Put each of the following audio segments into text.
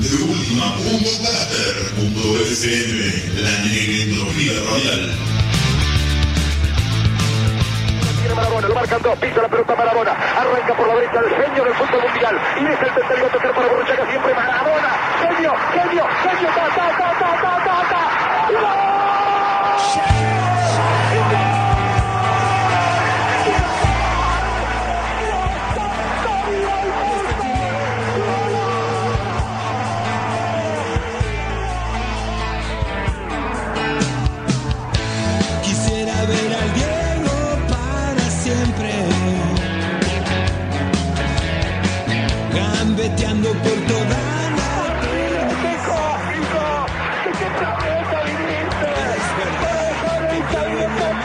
de última punto carácter, punto FM, la negrología radial. Marabona, lo marcan dos, pisa la pelota Marabona, arranca por la derecha el genio del fútbol mundial. Y es el tercero a tocar para Borruchaga siempre. Marabona, genio, genio, genio, ta, ta, ta, ta, ta, ta, ta.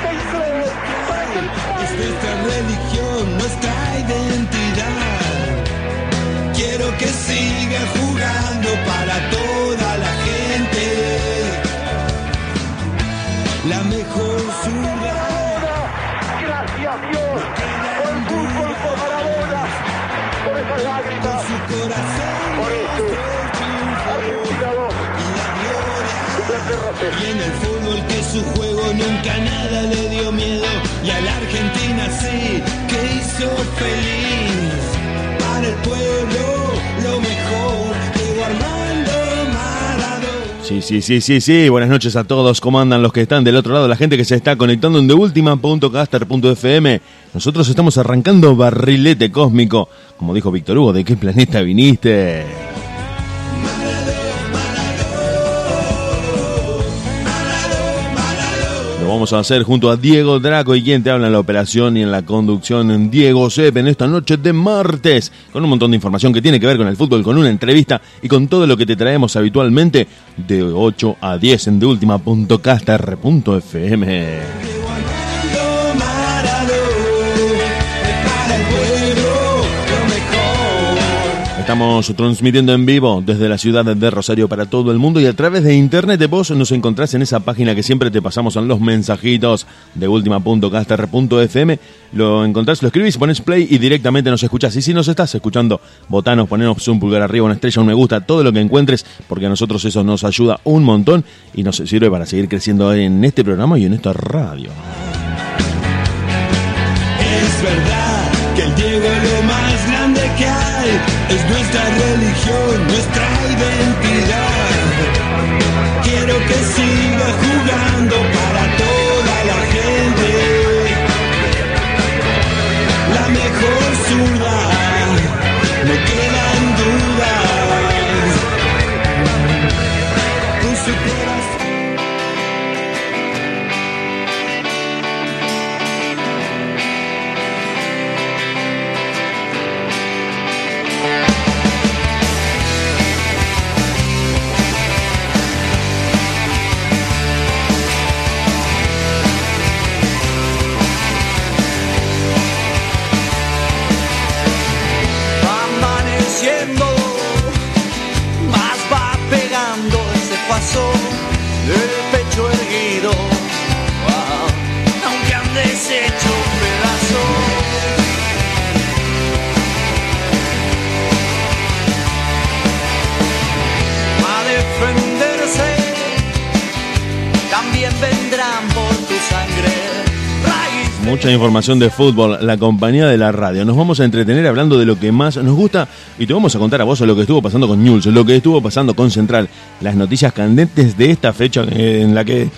País ¡Para que el Es nuestra religión, nuestra identidad. Quiero que siga jugando para toda por Argentina 2, Inglaterra 0. y en el fútbol que su juego nunca nada le dio miedo y a la Argentina sí que hizo feliz para el pueblo lo mejor Diego Armando Sí, sí, sí, sí, sí. Buenas noches a todos. ¿Cómo andan los que están del otro lado? La gente que se está conectando en deultima.caster.fm. Nosotros estamos arrancando barrilete cósmico. Como dijo Víctor Hugo, ¿de qué planeta viniste? Lo vamos a hacer junto a Diego Draco y quien te habla en la operación y en la conducción, Diego Sepp, en esta noche de martes, con un montón de información que tiene que ver con el fútbol, con una entrevista y con todo lo que te traemos habitualmente de 8 a 10 en deultima.caster.fm. Estamos transmitiendo en vivo desde la ciudad de Rosario para todo el mundo y a través de internet de vos nos encontrás en esa página que siempre te pasamos en los mensajitos de ultima.caster.fm. Lo encontrás, lo escribís, pones play y directamente nos escuchás. Y si nos estás escuchando, botanos, ponenos un pulgar arriba, una estrella, un me gusta, todo lo que encuentres, porque a nosotros eso nos ayuda un montón y nos sirve para seguir creciendo en este programa y en esta radio. Hay, es nuestra Mucha información de fútbol, la compañía de la radio. Nos vamos a entretener hablando de lo que más nos gusta y te vamos a contar a vos lo que estuvo pasando con News, lo que estuvo pasando con Central, las noticias candentes de esta fecha en la que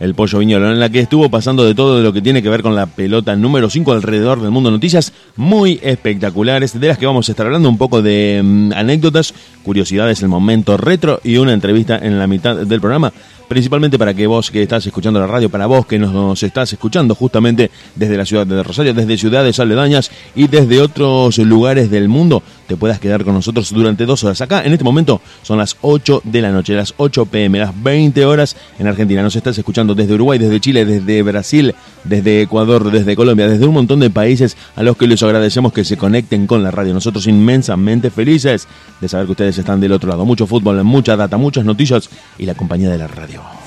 el Pollo Viñolo, en la que estuvo pasando de todo lo que tiene que ver con la pelota número 5 alrededor del mundo. Noticias muy espectaculares, de las que vamos a estar hablando un poco de mm, anécdotas, curiosidades, el momento retro y una entrevista en la mitad del programa. Principalmente para que vos que estás escuchando la radio, para vos que nos, estás escuchando justamente desde la ciudad de Rosario, desde ciudades aledañas y desde otros lugares del mundo, te puedas quedar con nosotros durante dos horas. Acá en este momento son las 8 de la noche, las 8 pm, las 20 horas en Argentina. Nos estás escuchando desde Uruguay, desde Chile, desde Brasil, desde Ecuador, desde Colombia, desde un montón de países a los que les agradecemos que se conecten con la radio. Nosotros inmensamente felices de saber que ustedes están del otro lado. Mucho fútbol, mucha data, muchas noticias y la compañía de la radio.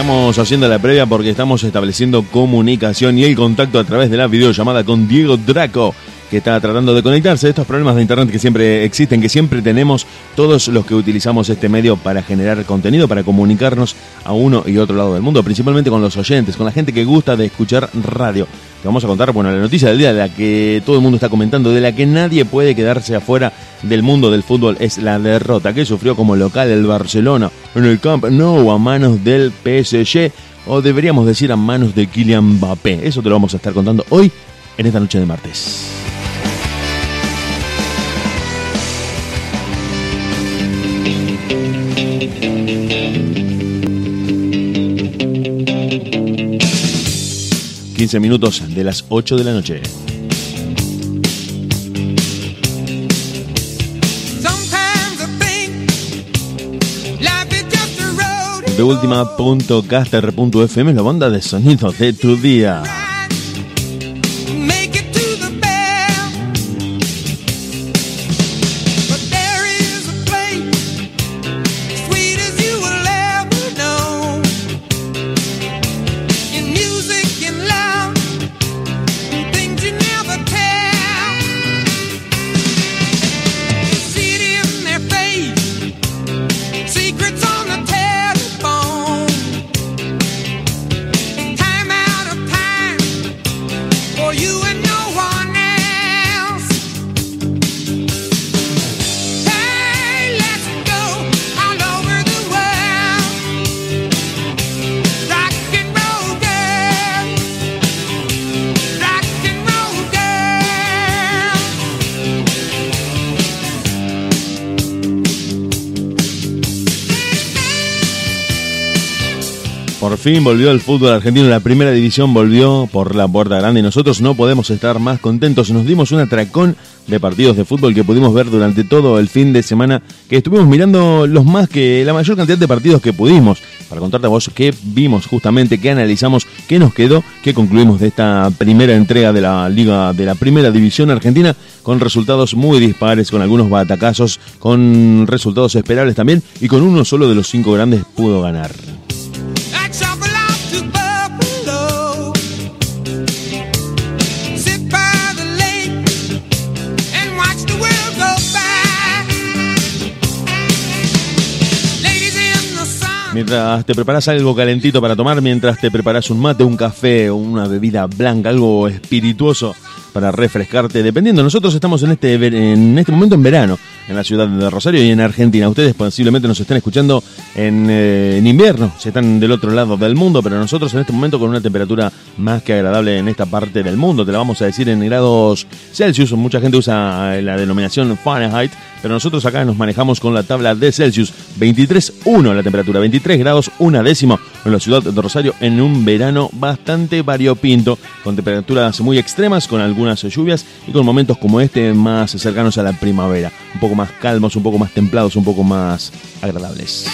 Estamos haciendo la previa porque estamos estableciendo comunicación y el contacto a través de la videollamada con Diego Draco, que está tratando de conectarse. Estos problemas de internet que siempre existen, que siempre tenemos todos los que utilizamos este medio para generar contenido, para comunicarnos a uno y otro lado del mundo, principalmente con los oyentes, con la gente que gusta de escuchar radio. Te vamos a contar, bueno, la noticia del día de la que todo el mundo está comentando, de la que nadie puede quedarse afuera del mundo del fútbol, es la derrota que sufrió como local el Barcelona en el Camp Nou a manos del PSG, o deberíamos decir a manos de Kylian Mbappé. Eso te lo vamos a estar contando hoy, en esta noche de martes. ...15 minutos de las 8 de la noche. De última punto caster.fm, la banda de sonido de tu día. Por fin volvió el fútbol argentino, la primera división volvió por la puerta grande y nosotros no podemos estar más contentos. Nos dimos un atracón de partidos de fútbol que pudimos ver durante todo el fin de semana, que estuvimos mirando los más que la mayor cantidad de partidos que pudimos. Para contarte a vos qué vimos justamente, qué analizamos, qué nos quedó, qué concluimos de esta primera entrega de la Liga de la Primera División Argentina, con resultados muy dispares, con algunos batacazos, con resultados esperables también, y con uno solo de los cinco grandes pudo ganar. Mientras te preparas algo calentito para tomar, mientras te preparas un mate, un café una bebida blanca, algo espirituoso para refrescarte, dependiendo. Nosotros estamos en este, en este momento en verano, en la ciudad de Rosario y en Argentina. Ustedes posiblemente nos están escuchando en, eh, en invierno, si están del otro lado del mundo, pero nosotros en este momento con una temperatura más que agradable en esta parte del mundo, te la vamos a decir en grados Celsius. Mucha gente usa eh, la denominación Fahrenheit, pero nosotros acá nos manejamos con la tabla de Celsius. 23.1 la temperatura, 23 grados, una décima en la ciudad de Rosario en un verano bastante variopinto, con temperaturas muy extremas, con algunas lluvias y con momentos como este más cercanos a la primavera, un poco más calmos, un poco más templados, un poco más agradables.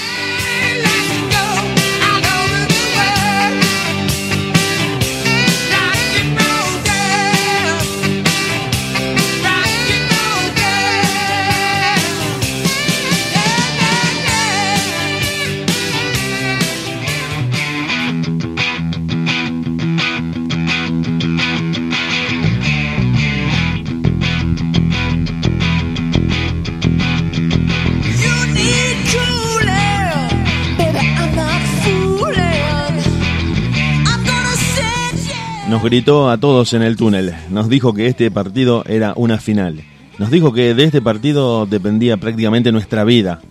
Nos gritó a todos en el túnel, nos dijo que este partido era una final, nos dijo que de este partido dependía prácticamente nuestra vida.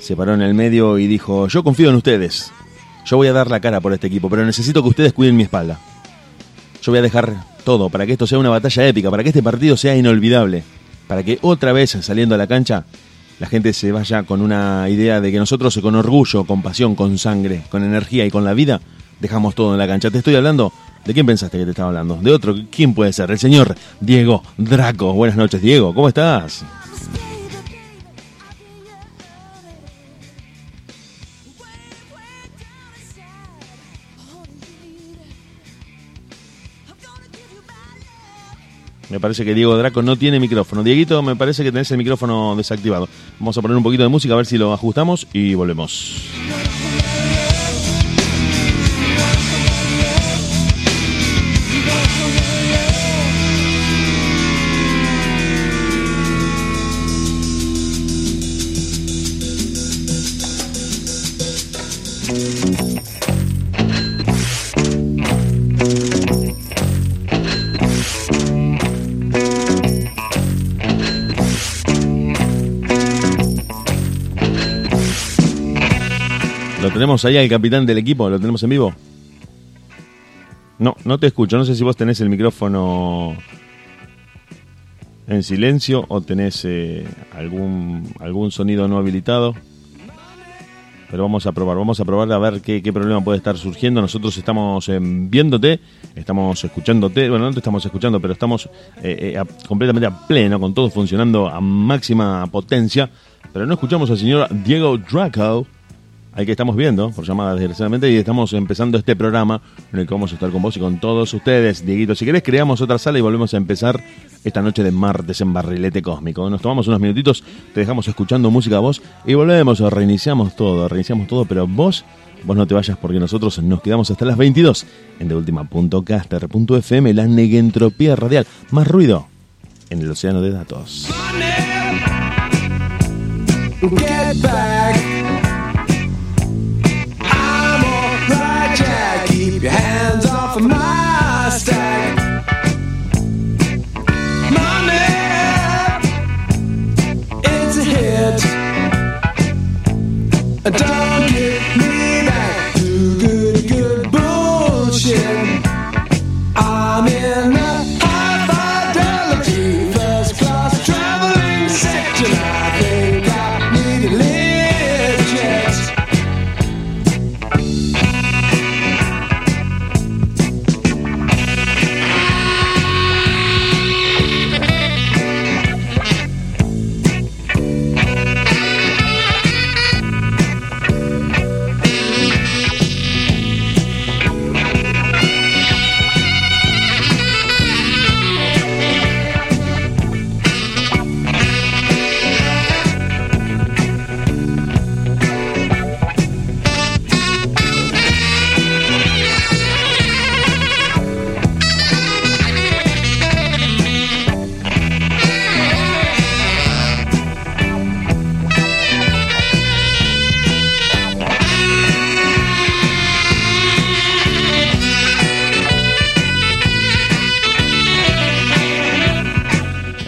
Se paró en el medio y dijo, yo confío en ustedes, yo voy a dar la cara por este equipo, pero necesito que ustedes cuiden mi espalda. Yo voy a dejar todo para que esto sea una batalla épica, para que este partido sea inolvidable, para que otra vez saliendo a la cancha la gente se vaya con una idea de que nosotros con orgullo, con pasión, con sangre, con energía y con la vida dejamos todo en la cancha. Te estoy hablando, ¿de quién pensaste que te estaba hablando? De otro, ¿quién puede ser? El señor Diego Draco. Buenas noches, Diego, ¿cómo estás? Me parece que Diego Draco no tiene micrófono. Dieguito, me parece que tenés el micrófono desactivado. Vamos a poner un poquito de música a ver si lo ajustamos y volvemos. Tenemos ahí al capitán del equipo, lo tenemos en vivo. No, no te escucho. No sé si vos tenés el micrófono en silencio o tenés eh, algún, algún sonido no habilitado. Pero vamos a probar, vamos a probar a ver qué, qué problema puede estar surgiendo. Nosotros estamos eh, viéndote, estamos escuchándote. Bueno, no te estamos escuchando, pero estamos eh, eh, completamente a pleno, con todo funcionando a máxima potencia. Pero no escuchamos al señor Diego Draco, al que estamos viendo por llamada desgraciadamente y estamos empezando este programa en el que vamos a estar con vos y con todos ustedes, Dieguito. Si querés creamos otra sala y volvemos a empezar esta noche de martes en Barrilete Cósmico. Nos tomamos unos minutitos, te dejamos escuchando música a vos y volvemos, reiniciamos todo, reiniciamos todo, pero vos, vos no te vayas porque nosotros nos quedamos hasta las 22 en deultima.caster.fm, la negentropía radial, más ruido en el océano de datos. Get back. A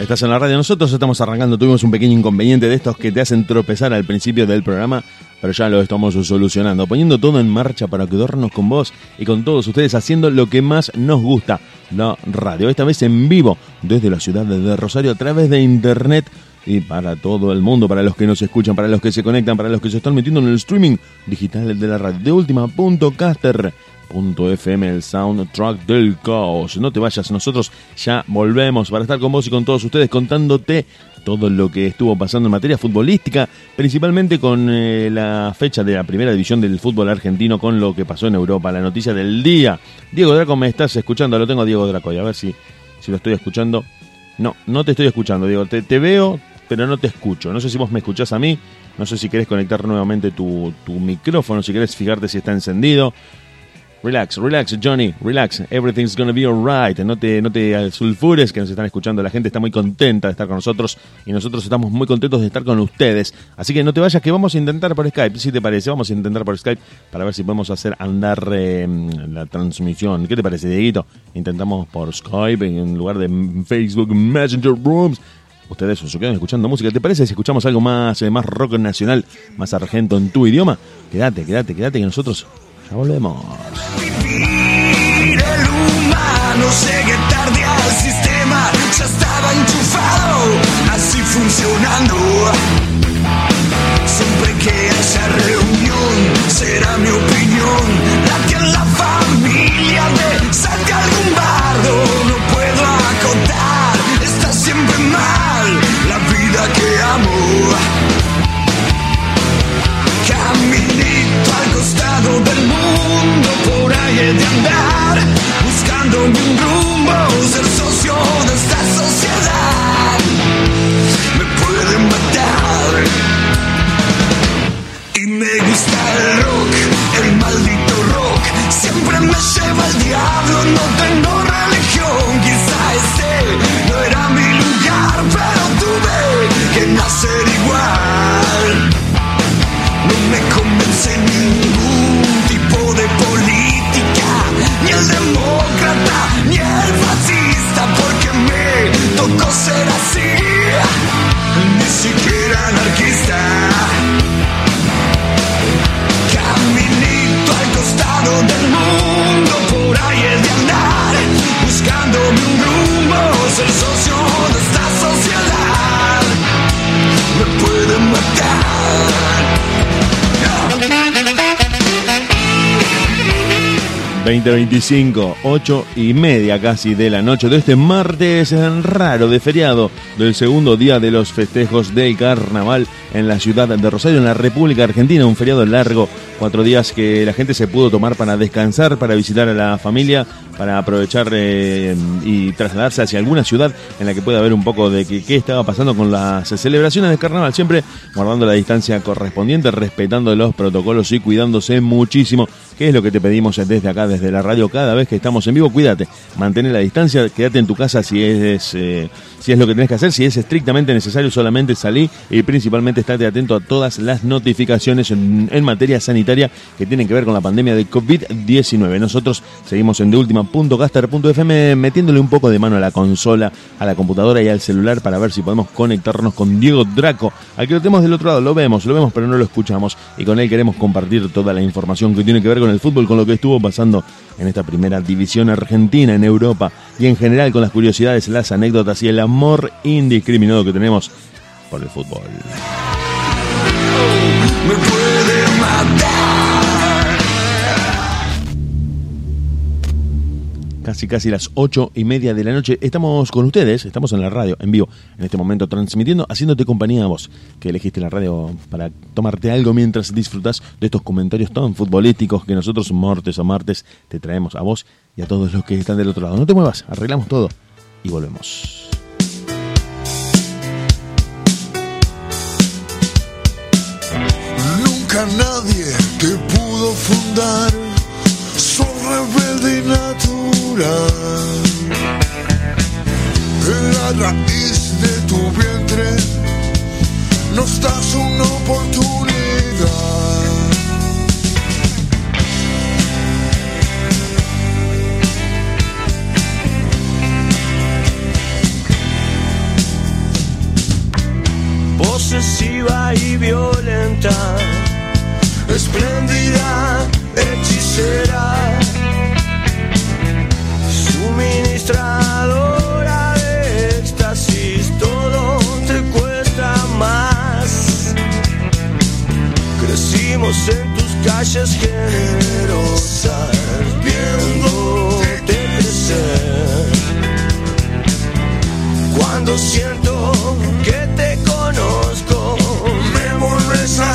Estás en la radio, nosotros estamos arrancando, tuvimos un pequeño inconveniente de estos que te hacen tropezar al principio del programa, pero ya lo estamos solucionando, poniendo todo en marcha para quedarnos con vos y con todos ustedes haciendo lo que más nos gusta, la radio, esta vez en vivo desde la ciudad de Rosario a través de internet y para todo el mundo, para los que nos escuchan, para los que se conectan, para los que se están metiendo en el streaming digital de la radio, de última.caster. .fm el soundtrack del caos. No te vayas, nosotros ya volvemos para estar con vos y con todos ustedes contándote todo lo que estuvo pasando en materia futbolística, principalmente con eh, la fecha de la primera división del fútbol argentino, con lo que pasó en Europa, la noticia del día. Diego Draco, ¿me estás escuchando? Lo tengo Diego Draco, y a ver si, si lo estoy escuchando. No, no te estoy escuchando, Diego. Te, te veo, pero no te escucho. No sé si vos me escuchás a mí. No sé si querés conectar nuevamente tu, tu micrófono, si querés fijarte si está encendido. Relax, relax, Johnny, relax. Everything's gonna be alright. No te, no te sulfures que nos están escuchando. La gente está muy contenta de estar con nosotros y nosotros estamos muy contentos de estar con ustedes. Así que no te vayas, que vamos a intentar por Skype, si te parece. Vamos a intentar por Skype para ver si podemos hacer andar eh, la transmisión. ¿Qué te parece, Dieguito? Intentamos por Skype en lugar de Facebook Messenger Rooms. Ustedes se quedan escuchando música. ¿Te parece si escuchamos algo más, eh, más rock nacional, más argento en tu idioma? Quédate, quédate, quédate que nosotros ya volvemos. El humano llegue tarde al sistema, ya estaba enchufado, así funcionando. Siempre que haya reunión, será mi opinión la que en la familia me salte algún bardo. de andar buscando un rumbo, ser socio de esta sociedad. Me pueden matar. Y me gusta el rock, el maldito rock. Siempre me lleva el diablo, no tengo religión. Quizá este no era mi lugar, pero tuve que nacer igual. No me convence ni tocó ser así, ni siquiera anarquista. Caminito al costado del mundo, por ahí es de andar, buscándome un rumbo, ser socio de esta sociedad. Me pueden matar. 2025, 8 y media casi de la noche de este martes raro de feriado del segundo día de los festejos del carnaval en la ciudad de Rosario, en la República Argentina, un feriado largo, cuatro días que la gente se pudo tomar para descansar, para visitar a la familia, para aprovechar eh, y trasladarse hacia alguna ciudad en la que pueda haber un poco de qué estaba pasando con las celebraciones del carnaval, siempre guardando la distancia correspondiente, respetando los protocolos y cuidándose muchísimo, que es lo que te pedimos desde acá, desde la radio, cada vez que estamos en vivo, cuídate, mantén la distancia, quédate en tu casa si es, eh, si es lo que tenés que hacer, si es estrictamente necesario, solamente salí y principalmente estate atento a todas las notificaciones en, materia sanitaria que tienen que ver con la pandemia de COVID-19. Nosotros seguimos en deultima.caster.fm metiéndole un poco de mano a la consola, a la computadora y al celular para ver si podemos conectarnos con Diego Draco, al que lo tenemos del otro lado, lo vemos, lo vemos pero no lo escuchamos y con él queremos compartir toda la información que tiene que ver con el fútbol, con lo que estuvo pasando en esta primera división argentina en Europa y en general con las curiosidades, las anécdotas y el amor indiscriminado que tenemos por el fútbol. me puede matar. Casi casi las ocho y media de la noche. Estamos con ustedes, estamos en la radio, en vivo, en este momento, transmitiendo, haciéndote compañía a vos, que elegiste la radio para tomarte algo mientras disfrutas de estos comentarios tan futbolísticos que nosotros martes a martes te traemos a vos y a todos los que están del otro lado. No te muevas, arreglamos todo y volvemos. Nunca nadie te pudo fundar, sos rebelde y natural. En la raíz de tu vientre nos das una oportunidad. Posesiva y violenta, espléndida, hechicera, suministradora de éxtasis, todo te cuesta más. Crecimos en tus calles generosas, viéndote crecer. Cuando siento que te conozco, me vuelves a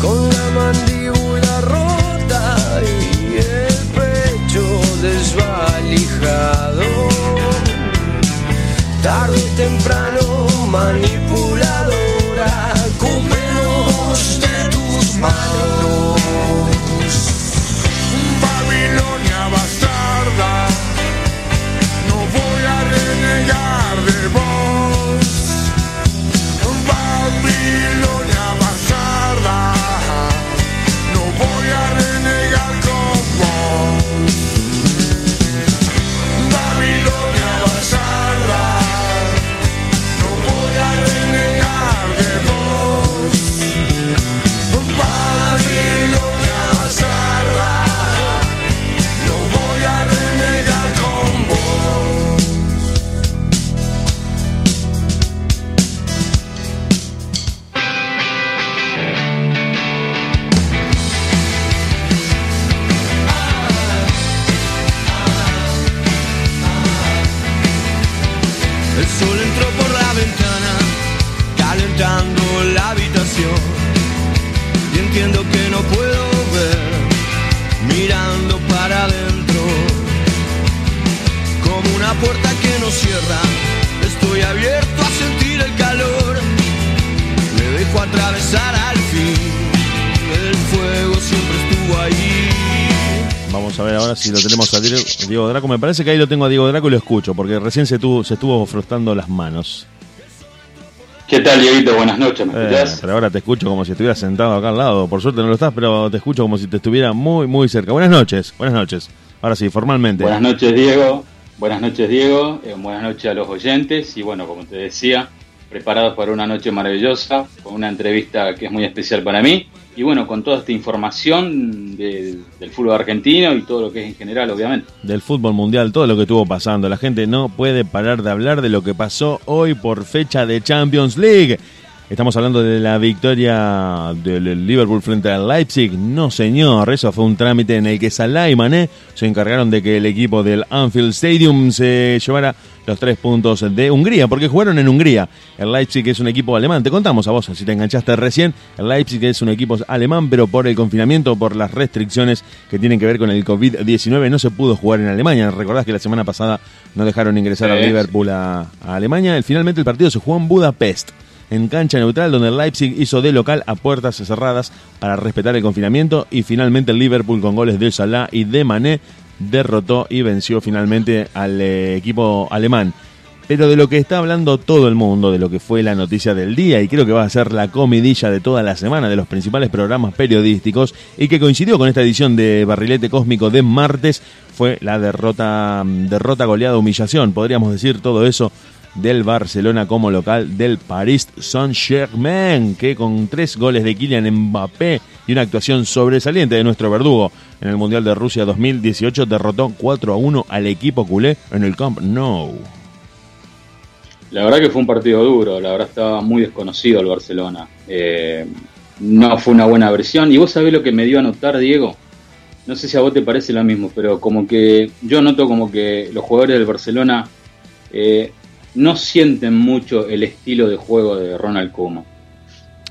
Con la mandíbula rota y el pecho desvalijado tarde o temprano manipuladora, comemos de tus manos. Babilonia bastarda, no voy a renegar y entiendo que no puedo ver mirando para adentro como una puerta que no cierra estoy abierto a sentir el calor me dejo atravesar al fin el fuego siempre estuvo ahí Vamos a ver ahora si lo tenemos a Diego Draco. Me parece que ahí lo tengo a Diego Draco y lo escucho, porque recién se, tuvo, se estuvo frustrando las manos. ¿Qué tal, Dieguito? Buenas noches, ¿me Eh, escuchás? pero ahora te escucho como si estuvieras sentado acá al lado. Por suerte no lo estás, pero te escucho como si te estuviera muy, muy cerca. Buenas noches, buenas noches. Ahora sí, formalmente. Buenas noches, Diego. Buenas noches, Diego. Eh, buenas noches a los oyentes. Y bueno, como te decía, preparados para una noche maravillosa, con una entrevista que es muy especial para mí. Y bueno, con toda esta información de- del fútbol argentino y todo lo que es en general, obviamente. del fútbol mundial, todo lo que estuvo pasando. La gente no puede parar de hablar de lo que pasó hoy por fecha de Champions League. Estamos hablando de la victoria del Liverpool frente al Leipzig. No, señor, eso fue un trámite en el que Salah y Mané se encargaron de que el equipo del Anfield Stadium se llevara los tres puntos de Hungría, porque jugaron en Hungría. El Leipzig es un equipo alemán. Te contamos a vos, si te enganchaste recién, el Leipzig es un equipo alemán, pero por el confinamiento, por las restricciones que tienen que ver con el COVID-19, no se pudo jugar en Alemania. Recordás que la semana pasada no dejaron ingresar Sí. a Liverpool a, a Alemania. Finalmente el partido se jugó en Budapest en cancha neutral donde el Leipzig hizo de local a puertas cerradas para respetar el confinamiento y finalmente el Liverpool con goles de Salah y de Mané derrotó y venció finalmente al eh, equipo alemán. Pero de lo que está hablando todo el mundo, de lo que fue la noticia del día, y creo que va a ser la comidilla de toda la semana de los principales programas periodísticos, y que coincidió con esta edición de Barrilete Cósmico de martes, fue la derrota, derrota goleada, humillación, podríamos decir todo eso del Barcelona como local del Paris Saint-Germain, que con tres goles de Kylian Mbappé y una actuación sobresaliente de nuestro verdugo en el Mundial de Rusia 2018 derrotó 4 a 1 al equipo culé en el Camp Nou. La verdad que fue un partido duro, la verdad estaba muy desconocido el Barcelona. Eh, no fue una buena versión. Y vos sabés lo que me dio a notar, Diego. No sé si a vos te parece lo mismo, pero como que yo noto como que los jugadores del Barcelona eh, no sienten mucho el estilo de juego de Ronald Koeman.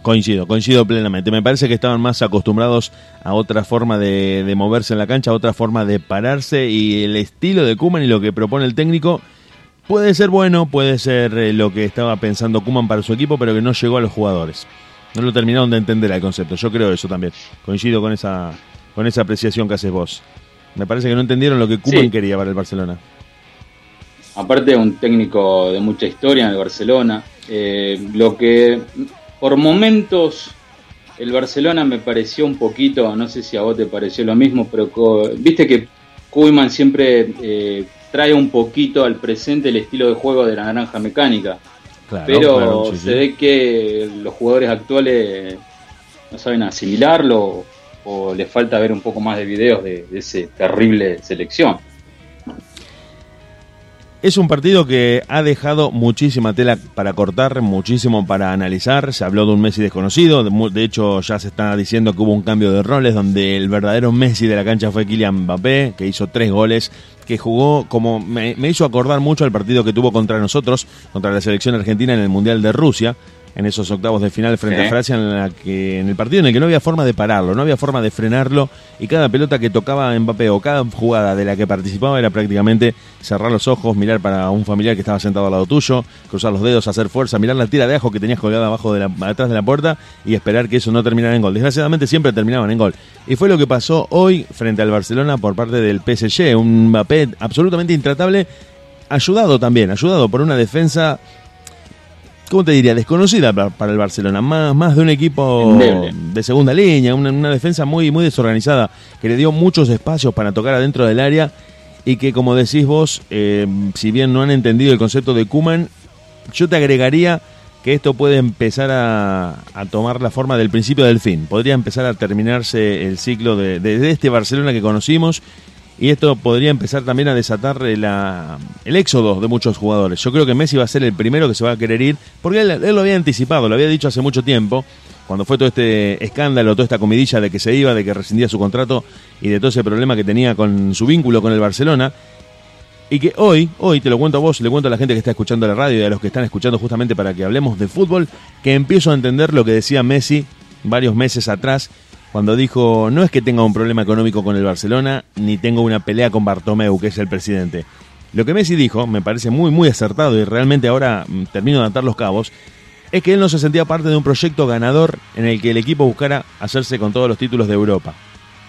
Coincido, coincido plenamente. Me parece que estaban más acostumbrados a otra forma de, de moverse en la cancha, a otra forma de pararse y el estilo de Kuman y lo que propone el técnico puede ser bueno, puede ser eh, lo que estaba pensando Kuman para su equipo, pero que no llegó a los jugadores. No lo terminaron de entender el concepto. Yo creo eso también. Coincido con esa, con esa apreciación que haces vos. Me parece que no entendieron lo que Kuman Sí. quería para el Barcelona. Aparte un técnico de mucha historia en el Barcelona, eh, lo que por momentos el Barcelona me pareció un poquito, no sé si a vos te pareció lo mismo, pero viste que Koeman siempre eh, trae un poquito al presente el estilo de juego de la naranja mecánica, Claro, pero claro, sí, se ve que los jugadores actuales no saben asimilarlo o les falta ver un poco más de videos de, de ese terrible selección. Es un partido que ha dejado muchísima tela para cortar, muchísimo para analizar. Se habló de un Messi desconocido, de, hecho ya se está diciendo que hubo un cambio de roles donde el verdadero Messi de la cancha fue Kylian Mbappé, que hizo tres goles, que jugó como me, me hizo acordar mucho al partido que tuvo contra nosotros, contra la selección argentina en el Mundial de Rusia, en esos octavos de final frente a Francia, en, la que, en el partido en el que no había forma de pararlo, no había forma de frenarlo, y cada pelota que tocaba Mbappé o cada jugada de la que participaba era prácticamente cerrar los ojos, mirar para un familiar que estaba sentado al lado tuyo, cruzar los dedos, hacer fuerza, mirar la tira de ajo que tenías colgada abajo de la, atrás de la puerta y esperar que eso no terminara en gol. Desgraciadamente siempre terminaban en gol. Y fue lo que pasó hoy frente al Barcelona por parte del PSG, un Mbappé absolutamente intratable, ayudado también, ayudado por una defensa ¿cómo te diría? Desconocida pa- para el Barcelona, más, más de un equipo Endeble. de segunda línea, una, una defensa muy, muy desorganizada, que le dio muchos espacios para tocar adentro del área y que, como decís vos, eh, si bien no han entendido el concepto de Kuman, yo te agregaría que esto puede empezar a, a tomar la forma del principio del fin. Podría empezar a terminarse el ciclo de, de- de este Barcelona que conocimos y esto podría empezar también a desatar eh, el éxodo de muchos jugadores. Yo creo que Messi va a ser el primero que se va a querer ir, porque él, él lo había anticipado, lo había dicho hace mucho tiempo, cuando fue todo este escándalo, toda esta comidilla de que se iba, de que rescindía su contrato y de todo ese problema que tenía con su vínculo con el Barcelona. Y que hoy, hoy te lo cuento a vos, le cuento a la gente que está escuchando la radio y a los que están escuchando justamente para que hablemos de fútbol, que empiezo a entender lo que decía Messi varios meses atrás, cuando dijo, no es que tenga un problema económico con el Barcelona, ni tengo una pelea con Bartomeu, que es el presidente. Lo que Messi dijo, me parece muy, muy acertado y realmente ahora mm, termino de atar los cabos, es que él no se sentía parte de un proyecto ganador en el que el equipo buscara hacerse con todos los títulos de Europa.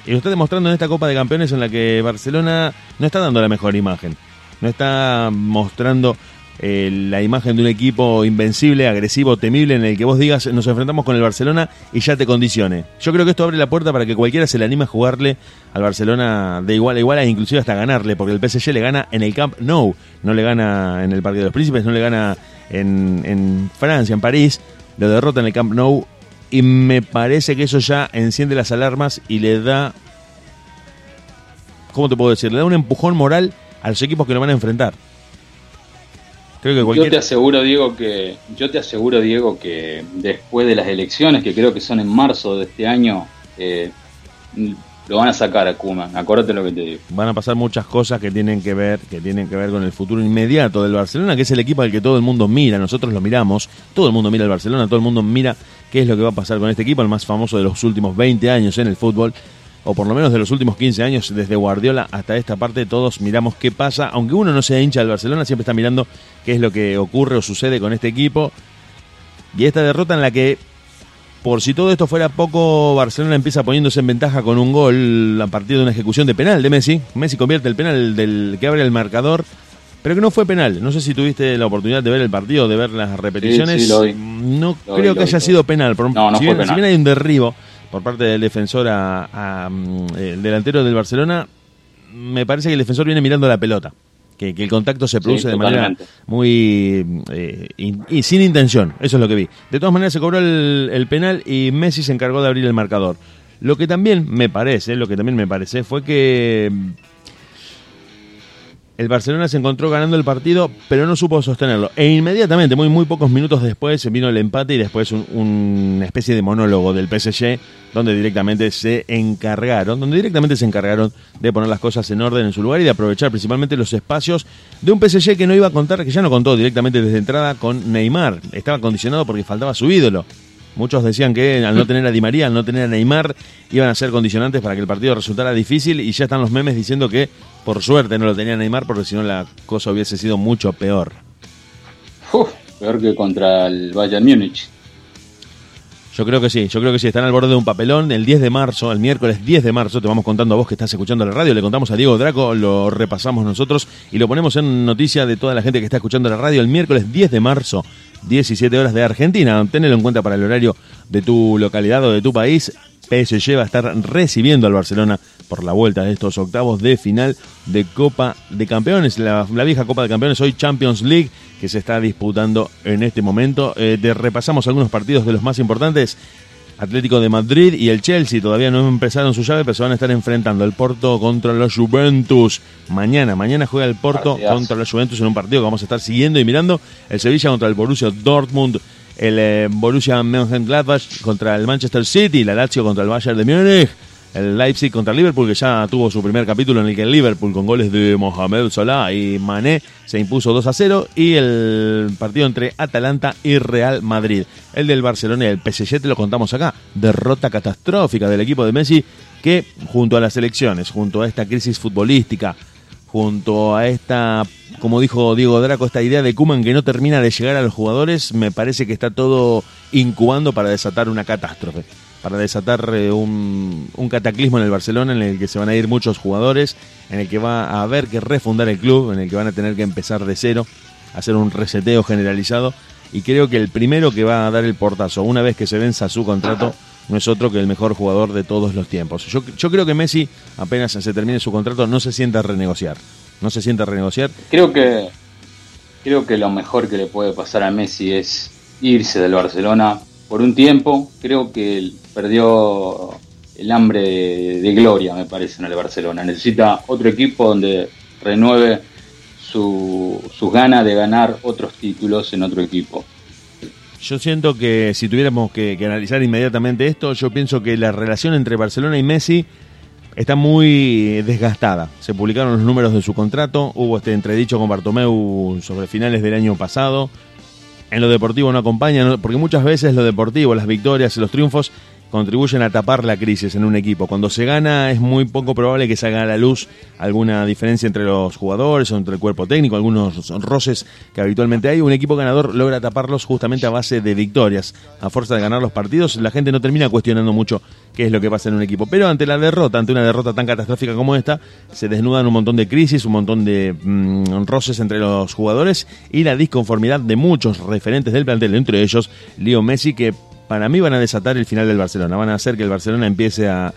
Y lo está demostrando en esta Copa de Campeones en la que Barcelona no está dando la mejor imagen. No está mostrando eh, la imagen de un equipo invencible, agresivo, temible, en el que vos digas nos enfrentamos con el Barcelona y ya te condicione. Yo creo que esto abre la puerta para que cualquiera se le anime a jugarle al Barcelona de igual a igual e inclusive hasta ganarle, porque el PSG le gana en el Camp Nou, no le gana en el Parque de los Príncipes, no le gana en, en Francia, en París, lo derrota en el Camp Nou y me parece que eso ya enciende las alarmas y le da, ¿cómo te puedo decir? Le da un empujón moral a los equipos que lo van a enfrentar. Creo que Yo te aseguro, Diego, que yo te aseguro, Diego, que después de las elecciones, que creo que son en marzo de este año, eh, lo van a sacar a Koeman. Acuérdate lo que te digo. van a pasar muchas cosas que tienen que ver que tienen que ver con el futuro inmediato del Barcelona, que es el equipo al que todo el mundo mira, nosotros lo miramos, todo el mundo mira al Barcelona, todo el mundo mira qué es lo que va a pasar con este equipo, el más famoso de los últimos 20 años en el fútbol, o por lo menos de los últimos 15 años, desde Guardiola hasta esta parte, todos miramos qué pasa, aunque uno no sea hincha del Barcelona, siempre está mirando qué es lo que ocurre o sucede con este equipo. Y esta derrota en la que por si todo esto fuera poco, Barcelona empieza poniéndose en ventaja con un gol a partir de una ejecución de penal de Messi. Messi convierte el penal del que abre el marcador, pero que no fue penal. No sé si tuviste la oportunidad de ver el partido, de ver las repeticiones. Sí, sí, lo vi. No Lo creo vi, que haya vi, sido penal. Por- No, no si, bien, penal. si bien hay un derribo por parte del defensor a, a, mm, el delantero del Barcelona, me parece que el defensor viene mirando la pelota. Que, que el contacto se produce de manera muy eh, in- y sin intención, eso es lo que vi. De todas maneras se cobró el, el penal y Messi se encargó de abrir el marcador. Lo que también me parece, lo que también me parece fue que el Barcelona se encontró ganando el partido, pero no supo sostenerlo. E inmediatamente, muy muy pocos minutos después, vino el empate y después un- una especie de monólogo del PSG, donde directamente se encargaron, donde directamente se encargaron de poner las cosas en orden en su lugar y de aprovechar principalmente los espacios de un PSG que no iba a contar, que ya no contó directamente desde entrada con Neymar. Estaba condicionado porque faltaba su ídolo. Muchos decían que al no tener a Di María, al no tener a Neymar, iban a ser condicionantes para que el partido resultara difícil y ya están los memes diciendo que por suerte no lo tenía Neymar porque si no la cosa hubiese sido mucho peor. Uf, peor que contra el Bayern Múnich. Yo creo que sí, yo creo que sí, están al borde de un papelón. El 10 de marzo, el miércoles 10 de marzo, te vamos contando a vos que estás escuchando la radio, le contamos a Diego Draco, lo repasamos nosotros y lo ponemos en noticia de toda la gente que está escuchando la radio el miércoles 10 de marzo, 17 horas de Argentina. Tenelo en cuenta para el horario de tu localidad o de tu país. PSG va a estar recibiendo al Barcelona por la vuelta de estos octavos de final de Copa de Campeones, la, la vieja Copa de Campeones, hoy Champions League, que se está disputando en este momento. Eh, te repasamos algunos partidos de los más importantes. Atlético de Madrid y el Chelsea todavía no empezaron su llave, pero se van a estar enfrentando el Porto contra los Juventus. Mañana, mañana juega el Porto Partidazo. contra los Juventus en un partido que vamos a estar siguiendo y mirando. El Sevilla contra el Borussia Dortmund, el eh, Borussia Mönchengladbach contra el Manchester City, la Lazio contra el Bayern de Múnich, el Leipzig contra Liverpool, que ya tuvo su primer capítulo en el que el Liverpool con goles de Mohamed Salah y Mané se impuso 2 a 0 y el partido entre Atalanta y Real Madrid. El del Barcelona y el PSG te lo contamos acá. Derrota catastrófica del equipo de Messi que junto a las elecciones, junto a esta crisis futbolística, junto a esta, como dijo Diego Draco, esta idea de Kuman que no termina de llegar a los jugadores, me parece que está todo incubando para desatar una catástrofe, para desatar eh, un, cataclismo en el Barcelona en el que se van a ir muchos jugadores, en el que va a haber que refundar el club, en el que van a tener que empezar de cero, hacer un reseteo generalizado. Y creo que el primero que va a dar el portazo, una vez que se venza su contrato, no es otro que el mejor jugador de todos los tiempos. Yo, yo creo que Messi, apenas se termine su contrato, no se sienta a renegociar. No se sienta a renegociar. Creo que creo que lo mejor que le puede pasar a Messi es irse del Barcelona por un tiempo. Creo que perdió el hambre de, de gloria, me parece, en el Barcelona. Necesita otro equipo donde renueve su, sus ganas de ganar otros títulos en otro equipo. Yo siento que si tuviéramos que, que analizar inmediatamente esto, yo pienso que la relación entre Barcelona y Messi está muy desgastada. Se publicaron los números de su contrato, hubo este entredicho con Bartomeu sobre finales del año pasado. En lo deportivo no acompaña, porque muchas veces lo deportivo, las victorias y los triunfos contribuyen a tapar la crisis en un equipo. Cuando se gana es muy poco probable que salga a la luz alguna diferencia entre los jugadores o entre el cuerpo técnico, algunos roces que habitualmente hay. Un equipo ganador logra taparlos justamente a base de victorias. A fuerza de ganar los partidos, la gente no termina cuestionando mucho qué es lo que pasa en un equipo. Pero ante la derrota, ante una derrota tan catastrófica como esta, se desnudan un montón de crisis, un montón de mm, roces entre los jugadores y la disconformidad de muchos referentes del plantel, entre ellos Leo Messi, que para mí van a desatar el final del Barcelona, van a hacer que el Barcelona empiece a,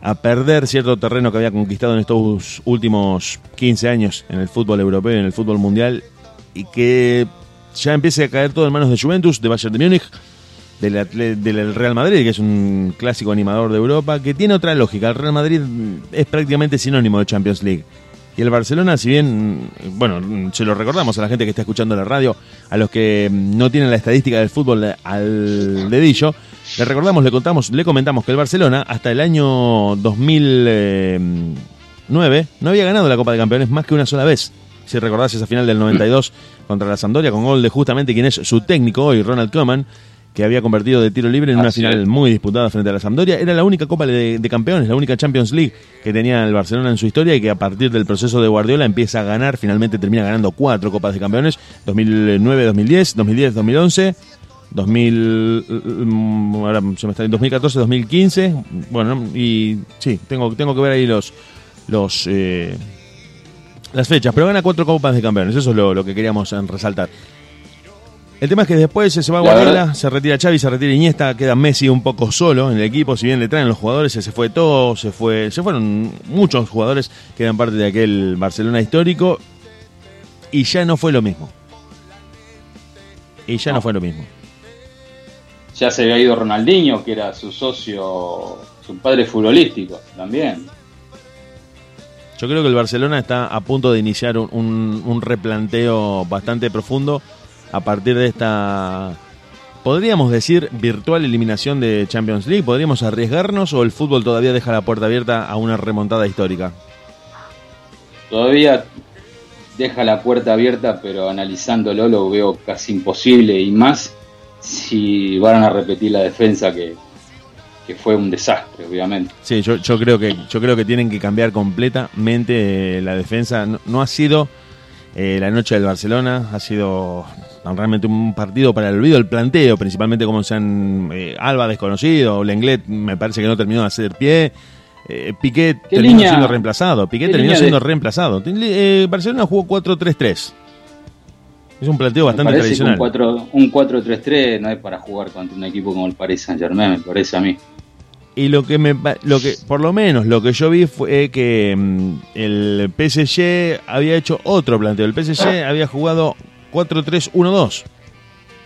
a perder cierto terreno que había conquistado en estos últimos 15 años en el fútbol europeo y en el fútbol mundial y que ya empiece a caer todo en manos de Juventus, de Bayern de Múnich, del, del Real Madrid, que es un clásico animador de Europa, que tiene otra lógica. El Real Madrid es prácticamente sinónimo de Champions League. Y el Barcelona, si bien, bueno, se lo recordamos a la gente que está escuchando la radio, a los que no tienen la estadística del fútbol al dedillo, le recordamos, le contamos, le comentamos que el Barcelona hasta el año 2009 no había ganado la Copa de Campeones más que una sola vez. Si recordás esa final del 92 contra la Sampdoria con gol de justamente quien es su técnico hoy, Ronald Koeman, que había convertido de tiro libre en una Así final es. muy disputada frente a la Sampdoria. Era la única Copa de, de Campeones, la única Champions League que tenía el Barcelona en su historia y que a partir del proceso de Guardiola empieza a ganar, finalmente termina ganando cuatro Copas de Campeones, 2009-2010, 2010-2011. 2000, mm, ahora se me está 2014, 2015, bueno, y sí, tengo, tengo que ver ahí los, los eh, las fechas, pero gana cuatro copas de campeones, eso es lo, lo que queríamos resaltar. El tema es que después se va La Guardiola, se retira Xavi, se retira Iniesta, queda Messi un poco solo en el equipo, si bien le traen los jugadores, se fue todo, se fue, se fueron muchos jugadores que eran parte de aquel Barcelona histórico y ya no fue lo mismo. Y ya no, No. fue lo mismo. Ya se había ido Ronaldinho, que era su socio, su padre futbolístico también. Yo creo que el Barcelona está a punto de iniciar un, un- un replanteo bastante profundo a partir de esta, podríamos decir, virtual eliminación de Champions League. ¿Podríamos arriesgarnos o el fútbol todavía deja la puerta abierta a una remontada histórica? Todavía deja la puerta abierta, pero analizándolo lo veo casi imposible y más si van a repetir la defensa que, que fue un desastre, obviamente. Sí, yo, yo creo que yo creo que tienen que cambiar completamente eh, la defensa. No, no ha sido eh, la noche del Barcelona, ha sido realmente un partido para el olvido. El planteo, principalmente como se han eh, Alba desconocido, Lenglet me parece que no terminó de hacer pie. Eh, Piqué ¿Qué terminó línea- siendo reemplazado. Piqué qué terminó siendo de- reemplazado. Eh, Barcelona jugó 4-3-3. Es un planteo bastante tradicional. un 4 un 4-3-3 no es para jugar contra un equipo como el Paris Saint Germain, me parece a mí. Y lo que me lo que por lo menos lo que yo vi fue que mm, el PSG había hecho otro planteo. El PSG había jugado 4-3-1-2.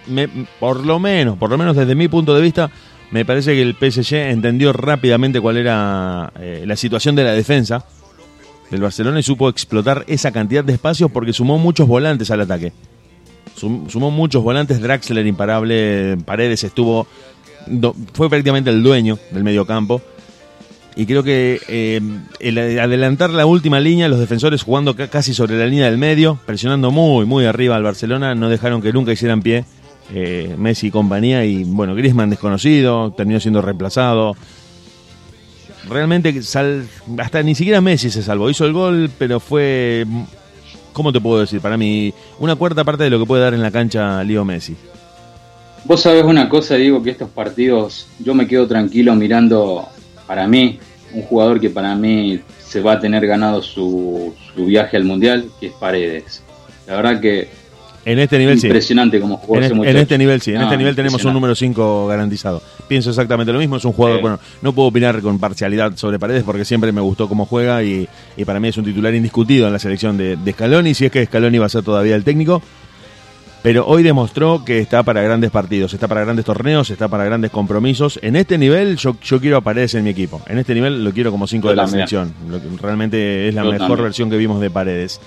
Me- por lo menos, por lo menos desde mi punto de vista, me parece que el PSG entendió rápidamente cuál era eh, la situación de la defensa del Barcelona y supo explotar esa cantidad de espacios porque sumó muchos volantes al ataque. Sum- sumó muchos volantes, Draxler imparable, Paredes estuvo, fue prácticamente el dueño del mediocampo. Y creo que eh, el adelantar la última línea, los defensores jugando ca- casi sobre la línea del medio, presionando muy, muy arriba al Barcelona, no dejaron que nunca hicieran pie eh, Messi y compañía. Y bueno, Griezmann desconocido, terminó siendo reemplazado. Realmente, hasta ni siquiera Messi se salvó. Hizo el gol, pero fue, ¿cómo te puedo decir? Para mí, una cuarta parte de lo que puede dar en la cancha Leo Messi. Vos sabés una cosa, digo, que estos partidos yo me quedo tranquilo mirando, para mí, un jugador que para mí se va a tener ganado su, su viaje al Mundial, que es Paredes. La verdad que En este nivel sí. impresionante como jugó En, ese en este nivel sí, en No, este nivel tenemos un número 5 garantizado. Pienso exactamente lo mismo, es un jugador, Sí. bueno, no puedo opinar con parcialidad sobre Paredes porque siempre me gustó cómo juega y, y para mí es un titular indiscutido en la selección de, de Scaloni, si es que Scaloni va a ser todavía el técnico. Pero hoy demostró que está para grandes partidos, está para grandes torneos, está para grandes compromisos. En este nivel yo, yo quiero a Paredes en mi equipo. En este nivel lo quiero como 5 Yo de la selección. Realmente es la Yo mejor también. versión que vimos de Paredes.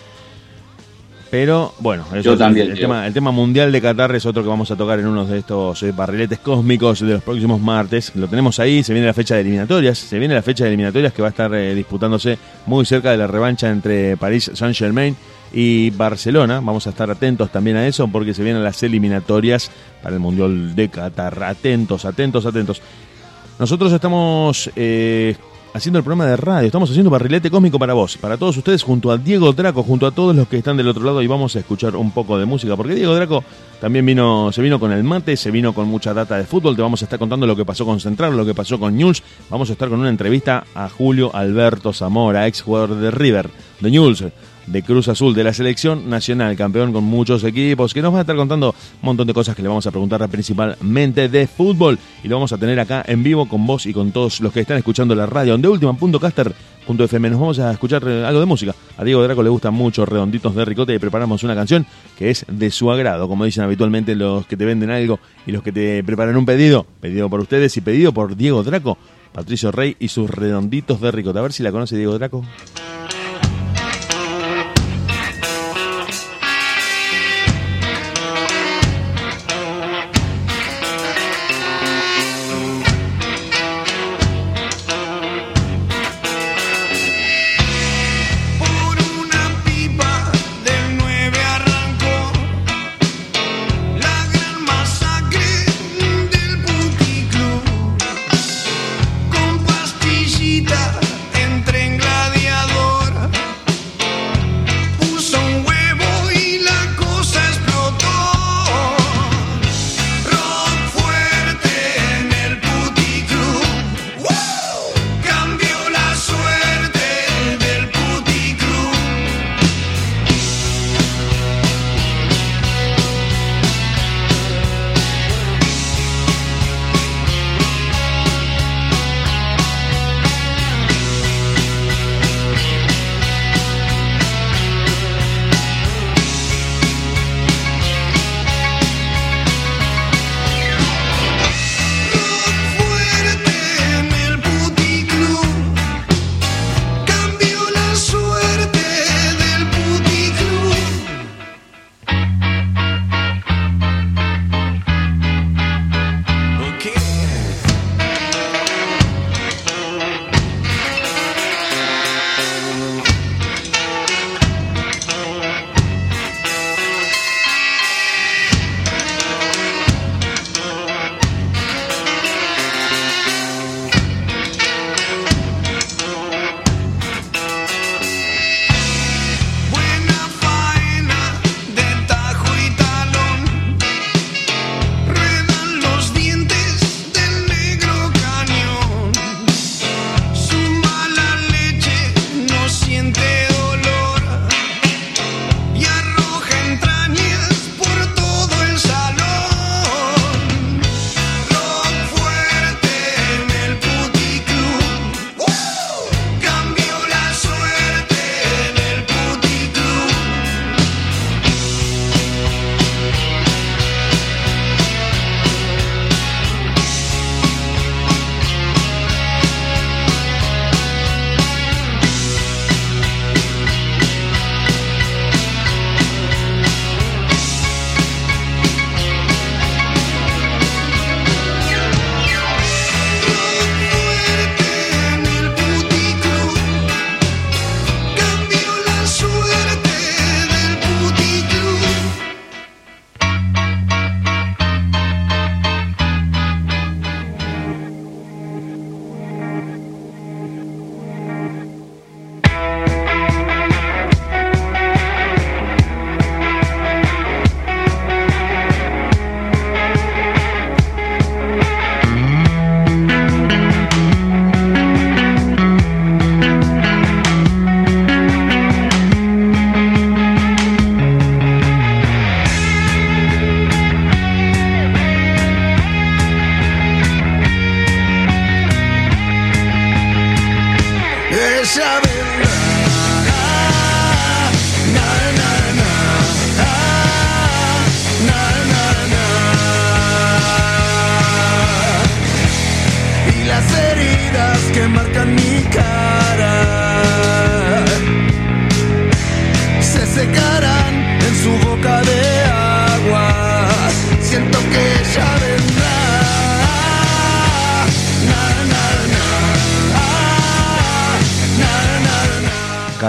Pero bueno, eso Yo es- también, el, Diego. tema, el tema mundial de Qatar es otro que vamos a tocar en uno de estos eh, barriletes cósmicos de los próximos martes. Lo tenemos ahí, se viene la fecha de eliminatorias, se viene la fecha de eliminatorias que va a estar eh, disputándose muy cerca de la revancha entre París Saint Germain y Barcelona. Vamos a estar atentos también a eso porque se vienen las eliminatorias para el Mundial de Qatar. Atentos, atentos, atentos. Nosotros estamos eh, haciendo el programa de radio, estamos haciendo barrilete cósmico para vos, para todos ustedes, junto a Diego Draco, junto a todos los que están del otro lado y vamos a escuchar un poco de música, porque Diego Draco también vino, se vino con el mate, se vino con mucha data de fútbol, te vamos a estar contando lo que pasó con Central, lo que pasó con News, vamos a estar con una entrevista a Julio Alberto Zamora, ex jugador de River, de News de Cruz Azul, de la selección nacional, campeón con muchos equipos, que nos va a estar contando un montón de cosas que le vamos a preguntar principalmente de fútbol. Y lo vamos a tener acá en vivo con vos y con todos los que están escuchando la radio. Donde última.caster.fm nos vamos a escuchar eh, algo de música. A Diego Draco le gustan mucho redonditos de ricote y preparamos una canción que es de su agrado, como dicen habitualmente los que te venden algo y los que te preparan un pedido. Pedido por ustedes y pedido por Diego Draco. Patricio Rey y sus redonditos de ricote. A ver si la conoce Diego Draco.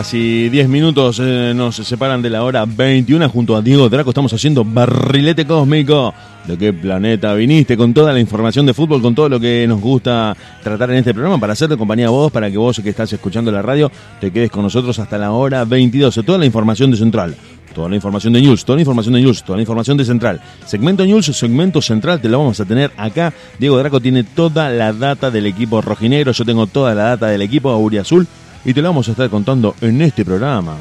Casi 10 minutos eh, nos separan de la hora 21 junto a Diego Draco. Estamos haciendo barrilete cósmico. ¿De qué planeta viniste? Con toda la información de fútbol, con todo lo que nos gusta tratar en este programa, para hacerte compañía a vos, para que vos que estás escuchando la radio te quedes con nosotros hasta la hora 22. Toda la información de Central. Toda la información de News, toda la información de News, toda la información de Central. Segmento News, segmento Central, te lo vamos a tener acá. Diego Draco tiene toda la data del equipo rojinegro, yo tengo toda la data del equipo auriazul y te lo vamos a estar contando en este programa.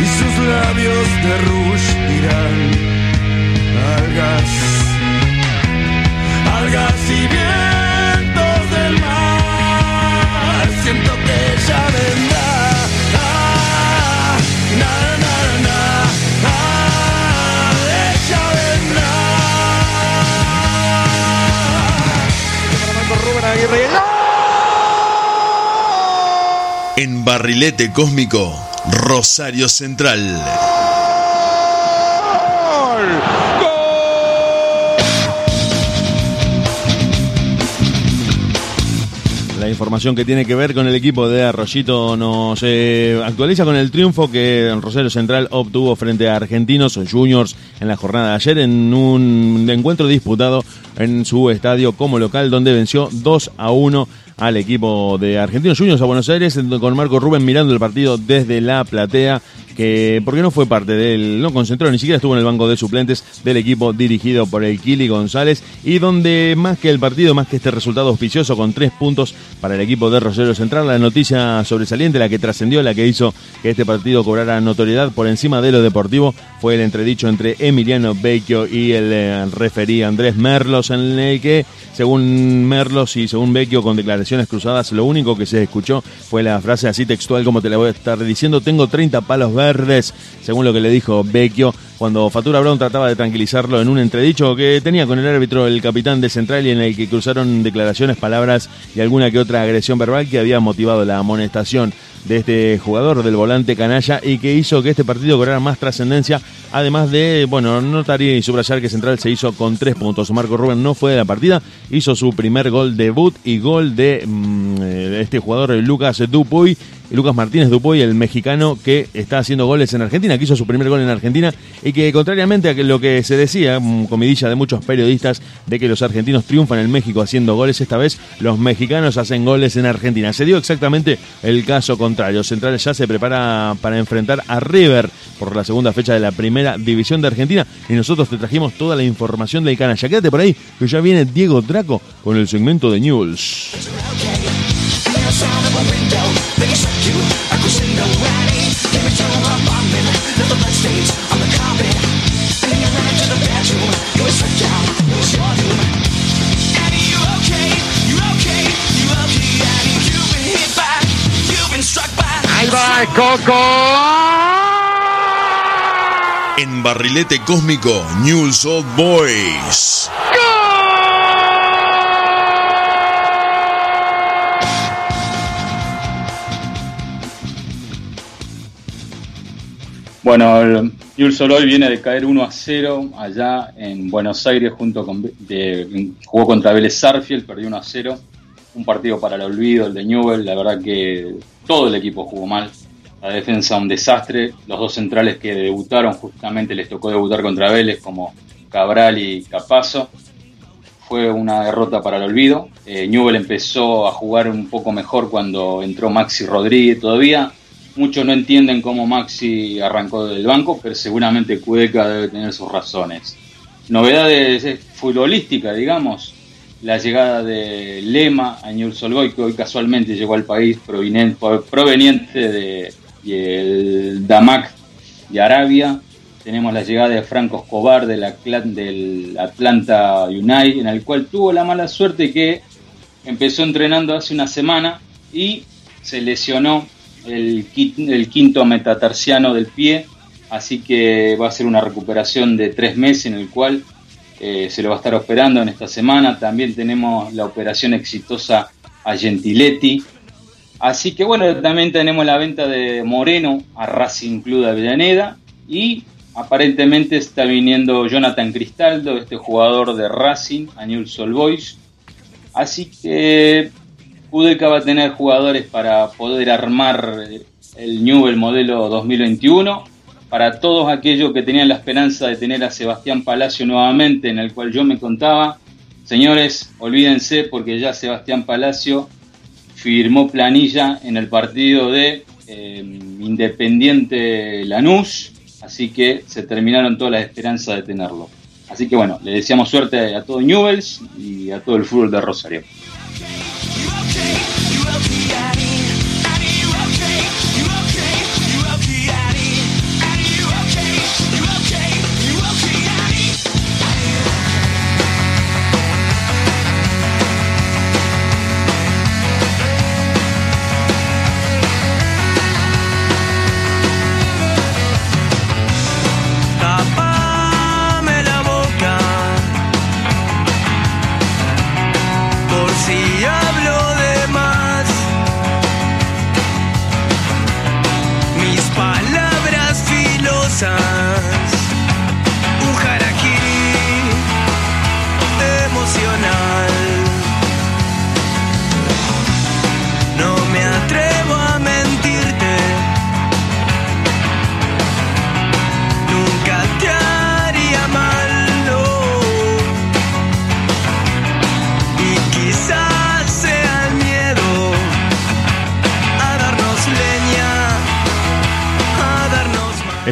y sus labios de rouge dirán algas, algas y vientos En Barrilete Cósmico, Rosario Central. La información que tiene que ver con el equipo de Arroyito nos actualiza con el triunfo que Rosario Central obtuvo frente a Argentinos Juniors en la jornada de ayer en un encuentro disputado en su estadio como local donde venció 2 a 1 al equipo de Argentinos Juniors a Buenos Aires con Marco Rubén mirando el partido desde la platea que porque no fue parte del, no concentró, ni siquiera estuvo en el banco de suplentes del equipo dirigido por el Kili González y donde más que el partido, más que este resultado auspicioso con tres puntos para el equipo de Rosario Central, la noticia sobresaliente, la que trascendió, la que hizo que este partido cobrara notoriedad por encima de lo deportivo, fue el entredicho entre Emiliano Vecchio y el eh, referí Andrés Merlos, en el que, según Merlos y según Vecchio, con declaraciones cruzadas, lo único que se escuchó fue la frase así textual como te la voy a estar diciendo, tengo 30 palos verdes, según lo que le dijo Vecchio, cuando Fatura Brown trataba de tranquilizarlo en un entredicho que tenía con el árbitro el capitán de Central y en el que cruzaron declaraciones, palabras y alguna que otra agresión verbal que había motivado la amonestación de este jugador del volante canalla y que hizo que este partido cobrara más trascendencia, además de, bueno, notaría y subrayar que Central se hizo con tres puntos. Marco Rubén no fue de la partida, hizo su primer gol debut y gol de, mm, eh, este jugador Lucas Dupuy Lucas Martínez Dupuy, el mexicano que está haciendo goles en Argentina, que hizo su primer gol en Argentina y que contrariamente a lo que se decía, comidilla de muchos periodistas, de que los argentinos triunfan en México haciendo goles, esta vez los mexicanos hacen goles en Argentina. Se dio exactamente el caso contrario. Central ya se prepara para enfrentar a River por la segunda fecha de la primera división de Argentina y nosotros te trajimos toda la información del canalla. Quédate por ahí, que ya viene Diego Draco con el segmento de News. En Barrilete Cósmico, News Old Boys. Bueno, Old Boys viene de caer 1 a 0 allá en Buenos Aires junto con de- jugó contra Vélez Sarfield, perdió 1 a 0. Un partido para el olvido, el de Newell, la verdad que todo el equipo jugó mal. La defensa un desastre, los dos centrales que debutaron justamente les tocó debutar contra Vélez como Cabral y Capazo. Fue una derrota para el olvido. Eh, empezó a jugar un poco mejor cuando entró Maxi Rodríguez todavía. Muchos no entienden cómo Maxi arrancó del banco, pero seguramente Cueca debe tener sus razones. Novedades eh, futbolísticas, digamos, la llegada de Lema a Newell's Old que hoy casualmente llegó al país proveniente, de, del Damac de Arabia. Tenemos la llegada de Franco Escobar del Atlanta United, en el cual tuvo la mala suerte que empezó entrenando hace una semana y se lesionó el, qui- el quinto metatarsiano del pie, así que va a ser una recuperación de tres meses en el cual eh, se lo va a estar operando en esta semana. También tenemos la operación exitosa a Gentiletti. Así que bueno, también tenemos la venta de Moreno a Racing Club de Avellaneda y aparentemente está viniendo Jonathan Cristaldo, este jugador de Racing, a Newell's Old Boys. Así que Kudelka va a tener jugadores para poder armar el Newell modelo 2021. Para todos aquellos que tenían la esperanza de tener a Sebastián Palacio nuevamente, en el cual yo me contaba, señores, olvídense porque ya Sebastián Palacio firmó planilla en el partido de eh, Independiente Lanús, así que se terminaron todas las esperanzas de tenerlo. Así que bueno, le deseamos suerte a todo Newells y a todo el fútbol de Rosario.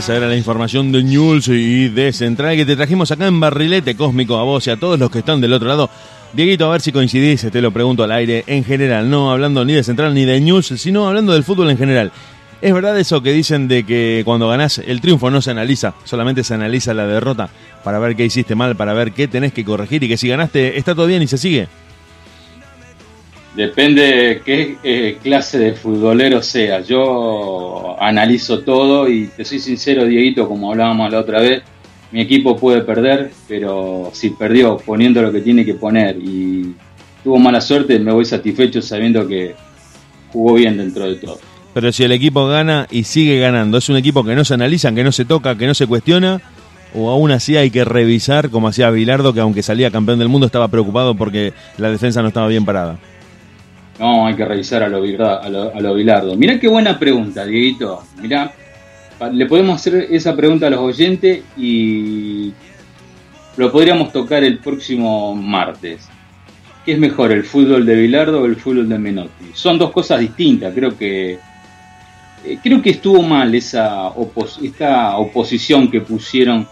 Esa era la información de News y de Central que te trajimos acá en Barrilete Cósmico a vos y a todos los que están del otro lado. Dieguito, a ver si coincidís, te lo pregunto al aire, en general, no hablando ni de Central ni de News, sino hablando del fútbol en general. ¿Es verdad eso que dicen de que cuando ganás el triunfo no se analiza, solamente se analiza la derrota para ver qué hiciste mal, para ver qué tenés que corregir y que si ganaste está todo bien y se sigue? Depende qué eh, clase de futbolero sea. Yo analizo todo y te soy sincero, Dieguito, como hablábamos la otra vez, mi equipo puede perder, pero si perdió poniendo lo que tiene que poner y tuvo mala suerte, me voy satisfecho sabiendo que jugó bien dentro de todo. Pero si el equipo gana y sigue ganando, ¿es un equipo que no se analiza, que no se toca, que no se cuestiona? ¿O aún así hay que revisar, como hacía Bilardo, que aunque salía campeón del mundo estaba preocupado porque la defensa no estaba bien parada? No, hay que revisar a lo, a lo, a Bilardo. Mirá qué buena pregunta, Dieguito. Mirá, le podemos hacer esa pregunta a los oyentes y lo podríamos tocar el próximo martes. ¿Qué es mejor, el fútbol de Bilardo o el fútbol de Menotti? Son dos cosas distintas. Creo que eh, creo que estuvo mal esa opos- esta oposición que pusieron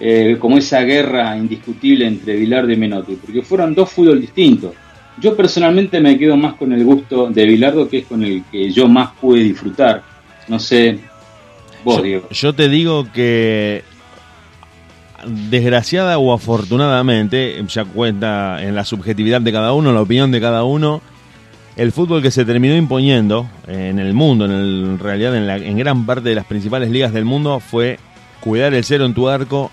eh, como esa guerra indiscutible entre Bilardo y Menotti, porque fueron dos fútbol distintos. Yo personalmente me quedo más con el gusto de Bilardo, que es con el que yo más pude disfrutar. No sé, vos, Yo, Diego. yo te digo que desgraciada o afortunadamente, ya cuenta en la subjetividad de cada uno, la opinión de cada uno, el fútbol que se terminó imponiendo en el mundo, en, el- en realidad en, la- en gran parte de las principales ligas del mundo, fue cuidar el cero en tu arco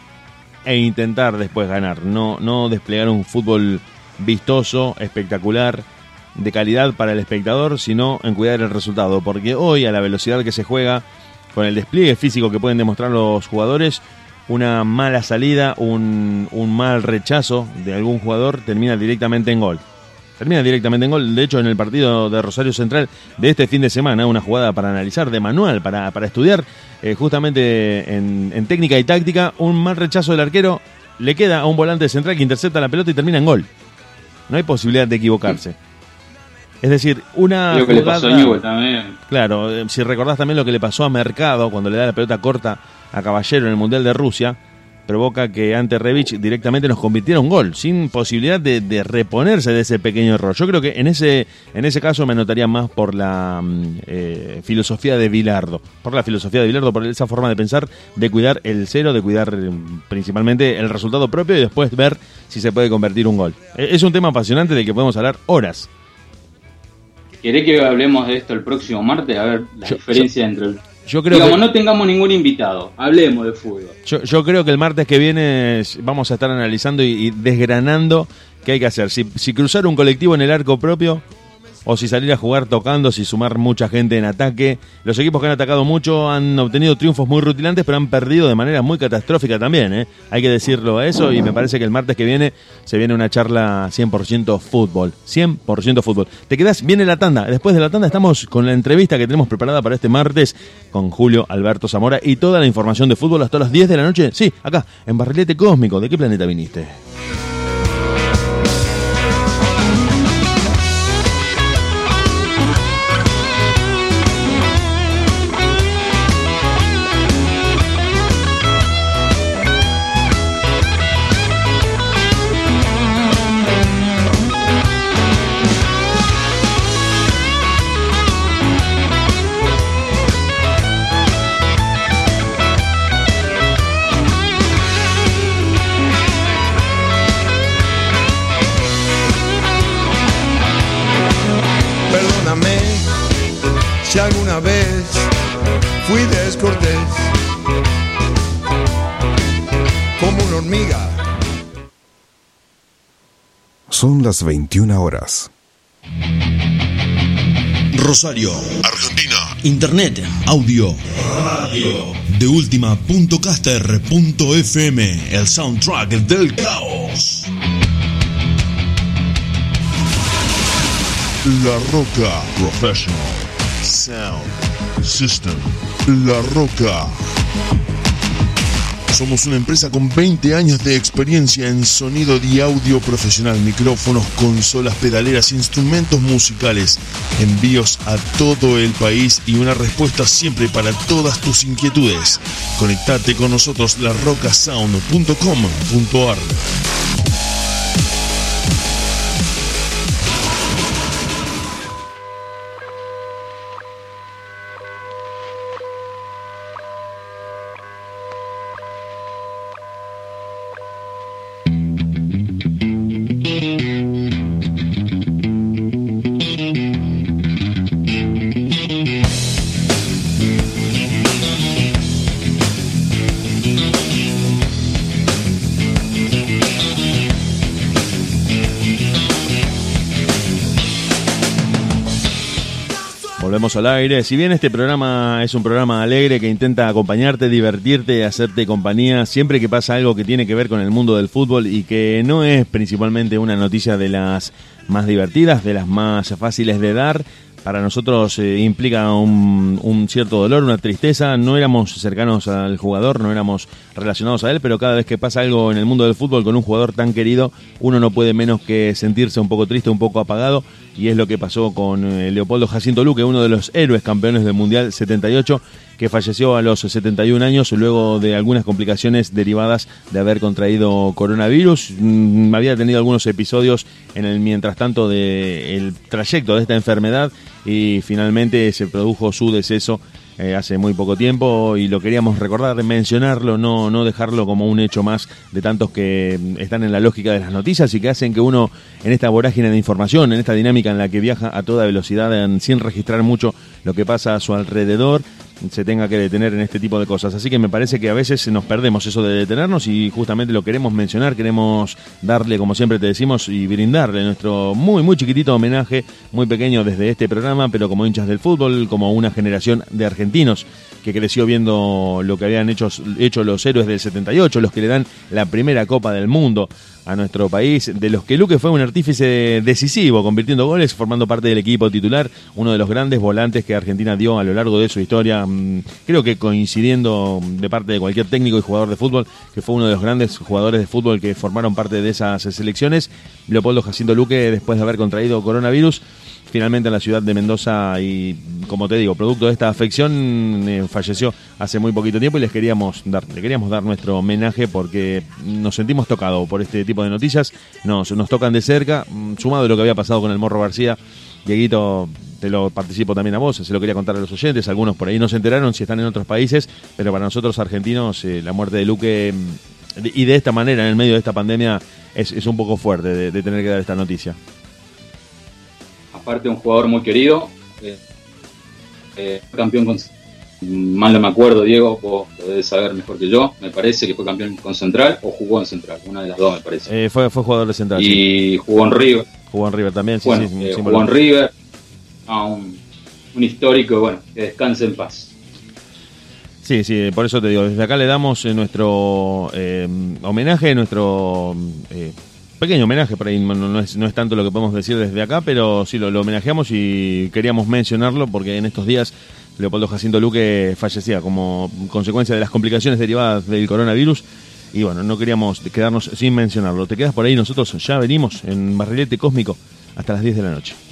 e intentar después ganar, no, no desplegar un fútbol vistoso, espectacular, de calidad para el espectador, sino en cuidar el resultado, porque hoy a la velocidad que se juega, con el despliegue físico que pueden demostrar los jugadores, una mala salida, un, un mal rechazo de algún jugador termina directamente en gol. Termina directamente en gol. De hecho, en el partido de Rosario Central de este fin de semana, una jugada para analizar de manual, para, para estudiar eh, justamente en, en técnica y táctica, un mal rechazo del arquero le queda a un volante central que intercepta la pelota y termina en gol. No hay posibilidad de equivocarse. Es decir, una Lo que le pasó a Newell también. Claro, eh, si recordás también lo que le pasó a Mercado cuando le da la pelota corta a Caballero en el Mundial de Rusia, provoca que ante Revich directamente nos convirtiera un gol, sin posibilidad de, de reponerse de ese pequeño error. Yo creo que en ese, en ese caso me anotaría más por la mm, eh, filosofía de Bilardo, por la filosofía de Bilardo, por esa forma de pensar, de cuidar el cero, de cuidar mm, principalmente el resultado propio y después ver si se puede convertir un gol. Eh, Es un tema apasionante del que podemos hablar horas. ¿Querés que hablemos de esto el próximo martes? A ver la Yo- diferencia entre el... Yo creo Digamos, que... no tengamos ningún invitado. Hablemos de fútbol. Yo, yo creo que el martes que viene vamos a estar analizando y, y desgranando qué hay que hacer. Si, si cruzar un colectivo en el arco propio o si salir a jugar tocando, si sumar mucha gente en ataque. Los equipos que han atacado mucho han obtenido triunfos muy rutilantes, pero han perdido de manera muy catastrófica también. ¿eh? Hay que decirlo a eso y me parece que el martes que viene se viene una charla 100% fútbol. 100% fútbol. Te quedas, viene la tanda. Después de la tanda estamos con la entrevista que tenemos preparada para este martes con Julio Alberto Zamora y toda la información de fútbol hasta las 10 de la noche. Sí, acá, en Barrilete Cósmico. ¿De qué planeta viniste? Si alguna vez fui descortés como una hormiga. Son las 21 horas. Rosario. Argentina. Internet, audio. Radio. De última.caster.fm. El soundtrack del caos. La Roca Professional Sound System. La Roca. Somos una empresa con 20 años de experiencia en sonido y audio profesional, micrófonos, consolas, pedaleras, instrumentos musicales, envíos a todo el país y una respuesta siempre para todas tus inquietudes. Conectate con nosotros larrocasound.com.ar. al aire. Si bien este programa es un programa alegre que intenta acompañarte, divertirte, hacerte compañía, siempre que pasa algo que tiene que ver con el mundo del fútbol y que no es principalmente una noticia de las más divertidas, de las más fáciles de dar, para nosotros eh, implica un, un cierto dolor, una tristeza. No éramos cercanos al jugador, no éramos relacionados a él, pero cada vez que pasa algo en el mundo del fútbol con un jugador tan querido, uno no puede menos que sentirse un poco triste, un poco apagado. Y es lo que pasó con eh, Leopoldo Jacinto Luque, uno de los héroes campeones del Mundial 78, que falleció a los 71 años luego de algunas complicaciones derivadas de haber contraído coronavirus. Mm, había tenido algunos episodios en el mientras tanto del trayecto de esta enfermedad y finalmente se produjo su deceso eh, hace muy poco tiempo y lo queríamos recordar, mencionarlo, no, no dejarlo como un hecho más de tantos que mm, están en la lógica de las noticias y que hacen que uno en esta vorágine de información, en esta dinámica en la que viaja a toda velocidad sin registrar mucho lo que pasa a su alrededor, se tenga que detener en este tipo de cosas. Así que me parece que a veces nos perdemos eso de detenernos y justamente lo queremos mencionar, queremos darle, como siempre te decimos, y brindarle nuestro muy, muy chiquitito homenaje, muy pequeño desde este programa, pero como hinchas del fútbol, como una generación de argentinos que creció viendo lo que habían hecho, los héroes del 78, los que le dan la primera Copa del Mundo a nuestro país, de los que Luque fue un artífice decisivo, convirtiendo goles, formando parte del equipo titular, uno de los grandes volantes que Argentina dio a lo largo de su historia, mm, creo que coincidiendo de parte de cualquier técnico y jugador de fútbol, que fue uno de los grandes jugadores de fútbol que formaron parte de esas selecciones, Leopoldo Jacinto Luque, después de haber contraído coronavirus, finalmente en la ciudad de Mendoza y como te digo, producto de esta afección eh, falleció hace muy poquito tiempo y les queríamos dar, le queríamos dar nuestro homenaje porque nos sentimos tocados por este tipo de noticias, nos, nos tocan de cerca, mm, sumado lo que había pasado con el Morro García, Dieguito, te lo participo también a vos, se lo quería contar a los oyentes, algunos por ahí no se enteraron si están en otros países, pero para nosotros argentinos eh, la muerte de Luque mm, y de esta manera, en el medio de esta pandemia, es, es un poco fuerte de- de tener que dar esta noticia. Aparte un jugador muy querido, eh, eh, campeón con, mal no me acuerdo, Diego, vos lo debes saber mejor que yo, me parece que fue campeón con Central o jugó en Central, una de las dos me parece. Eh, fue, fue jugador de central. sí. y jugó en River, Jugó en River también, sí, bueno, sí, eh, jugó en River, No, un, un histórico, bueno, que descanse en paz. Sí, sí, por eso te digo, desde acá le damos nuestro eh, homenaje, nuestro eh, pequeño homenaje, por ahí no, es, no es tanto lo que podemos decir desde acá, pero sí lo, lo homenajeamos y queríamos mencionarlo porque en estos días Leopoldo Jacinto Luque fallecía como consecuencia de las complicaciones derivadas del coronavirus y bueno, no queríamos quedarnos sin mencionarlo. Te quedas por ahí, nosotros ya venimos en Barrilete Cósmico hasta las 10 de la noche.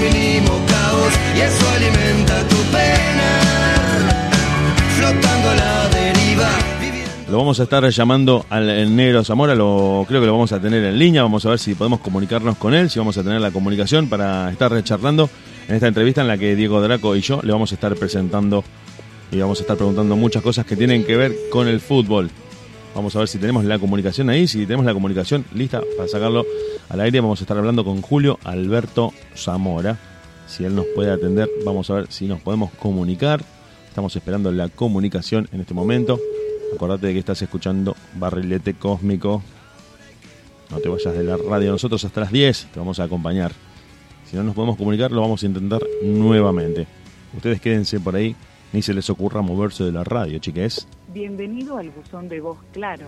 Mínimo caos y eso alimenta tu pena. Lo vamos a estar llamando al negro Zamora, lo, creo que lo vamos a tener en línea, vamos a ver si podemos comunicarnos con él, si vamos a tener la comunicación para estar charlando en esta entrevista en la que Diego Draco y yo le vamos a estar presentando y vamos a estar preguntando muchas cosas que tienen que ver con el fútbol. Vamos a ver si tenemos la comunicación ahí, si tenemos la comunicación lista para sacarlo al aire, vamos a estar hablando con Julio Alberto Zamora. Si él nos puede atender, vamos a ver si nos podemos comunicar. Estamos esperando la comunicación en este momento. Acordate de que estás escuchando Barrilete Cósmico. No te vayas de la radio. Nosotros hasta las 10 te vamos a acompañar. Si no nos podemos comunicar, lo vamos a intentar nuevamente. Ustedes quédense por ahí. Ni se les ocurra moverse de la radio, chiques. Bienvenido al buzón de voz claro.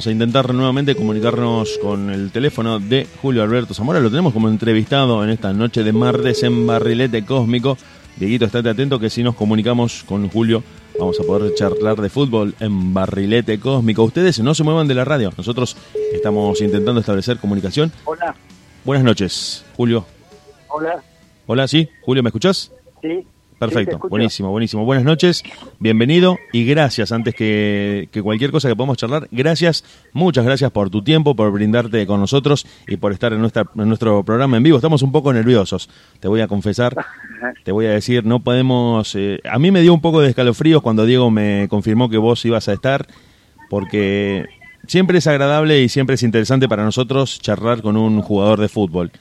Vamos a intentar nuevamente comunicarnos con el teléfono de Julio Alberto Zamora. Lo tenemos como entrevistado en esta noche de martes en Barrilete Cósmico. Dieguito, estate atento que si nos comunicamos con Julio vamos a poder charlar de fútbol en Barrilete Cósmico. Ustedes no se muevan de la radio. Nosotros estamos intentando establecer comunicación. Hola, Buenas noches, Julio. hola, Hola, ¿sí? Julio, ¿me escuchás? sí. Perfecto, buenísimo, buenísimo. Buenas noches, bienvenido y gracias. Antes que, que cualquier cosa que podamos charlar, gracias, muchas gracias por tu tiempo, por brindarte con nosotros y por estar en, nuestra, en nuestro programa en vivo. Estamos un poco nerviosos, te voy a confesar, te voy a decir, no podemos... eh, a mí me dio un poco de escalofríos cuando Diego me confirmó que vos ibas a estar, porque siempre es agradable y siempre es interesante para nosotros charlar con un jugador de fútbol.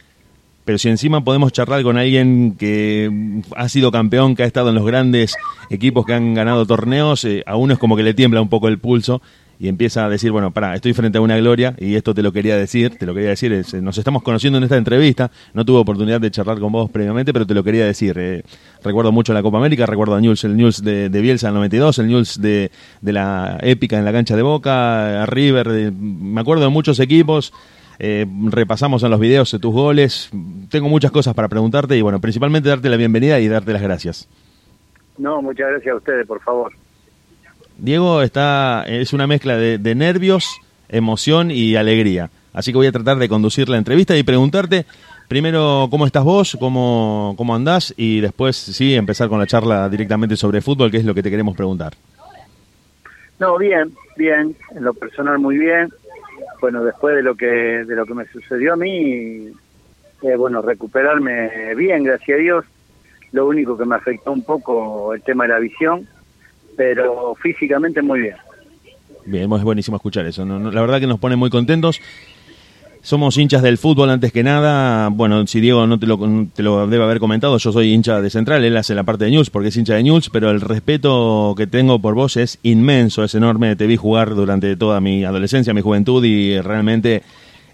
Pero si encima podemos charlar con alguien que ha sido campeón, que ha estado en los grandes equipos que han ganado torneos, eh, a uno es como que le tiembla un poco el pulso y empieza a decir, bueno, pará, estoy frente a una gloria y esto te lo quería decir, te lo quería decir, es, eh, nos estamos conociendo en esta entrevista, no tuve oportunidad de charlar con vos previamente, pero te lo quería decir. eh, recuerdo mucho la Copa América, recuerdo a Newell's, el Newell's de, de Bielsa en el 92, el Newell's de, de la épica en la cancha de Boca, a River, me acuerdo de muchos equipos, eh, repasamos en los videos tus goles. Tengo muchas cosas para preguntarte y bueno, principalmente darte la bienvenida y darte las gracias. No, muchas gracias a ustedes, por favor. Diego está es una mezcla de, de nervios, emoción y alegría. Así que voy a tratar de conducir la entrevista y preguntarte Primero, ¿cómo estás vos? ¿Cómo, ¿Cómo andás? Y después, sí, empezar con la charla directamente sobre fútbol, que es lo que te queremos preguntar. No, bien, bien, en lo personal muy bien. Bueno, después de lo que de lo que me sucedió a mí, eh, bueno, recuperarme bien, gracias a Dios. Lo único que me afectó un poco el tema de la visión, pero físicamente muy bien. Bien, es buenísimo escuchar eso. La verdad que nos pone muy contentos. Somos hinchas del fútbol antes que nada. Bueno, si Diego no te lo, te lo debe haber comentado, yo soy hincha de Central, él hace la parte de News porque es hincha de News, pero el respeto que tengo por vos es inmenso, es enorme. Te vi jugar durante toda mi adolescencia, mi juventud y realmente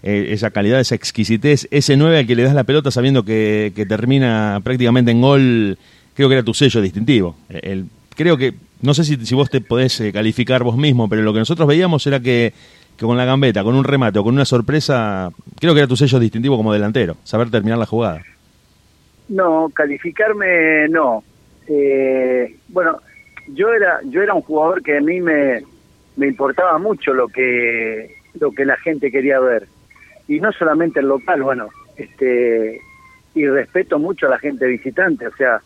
eh, esa calidad, esa exquisitez, ese 9 al que le das la pelota sabiendo que, que termina prácticamente en gol, creo que era tu sello distintivo. El, creo que, no sé si, si vos te podés eh, calificar vos mismo, pero lo que nosotros veíamos era que que con la gambeta, con un remate o con una sorpresa, creo que era tu sello distintivo como delantero, saber terminar la jugada. No, calificarme no. Eh, bueno, yo era yo era un jugador que a mí me, me importaba mucho lo que lo que la gente quería ver y no solamente el local, bueno, este y respeto mucho a la gente visitante, o sea,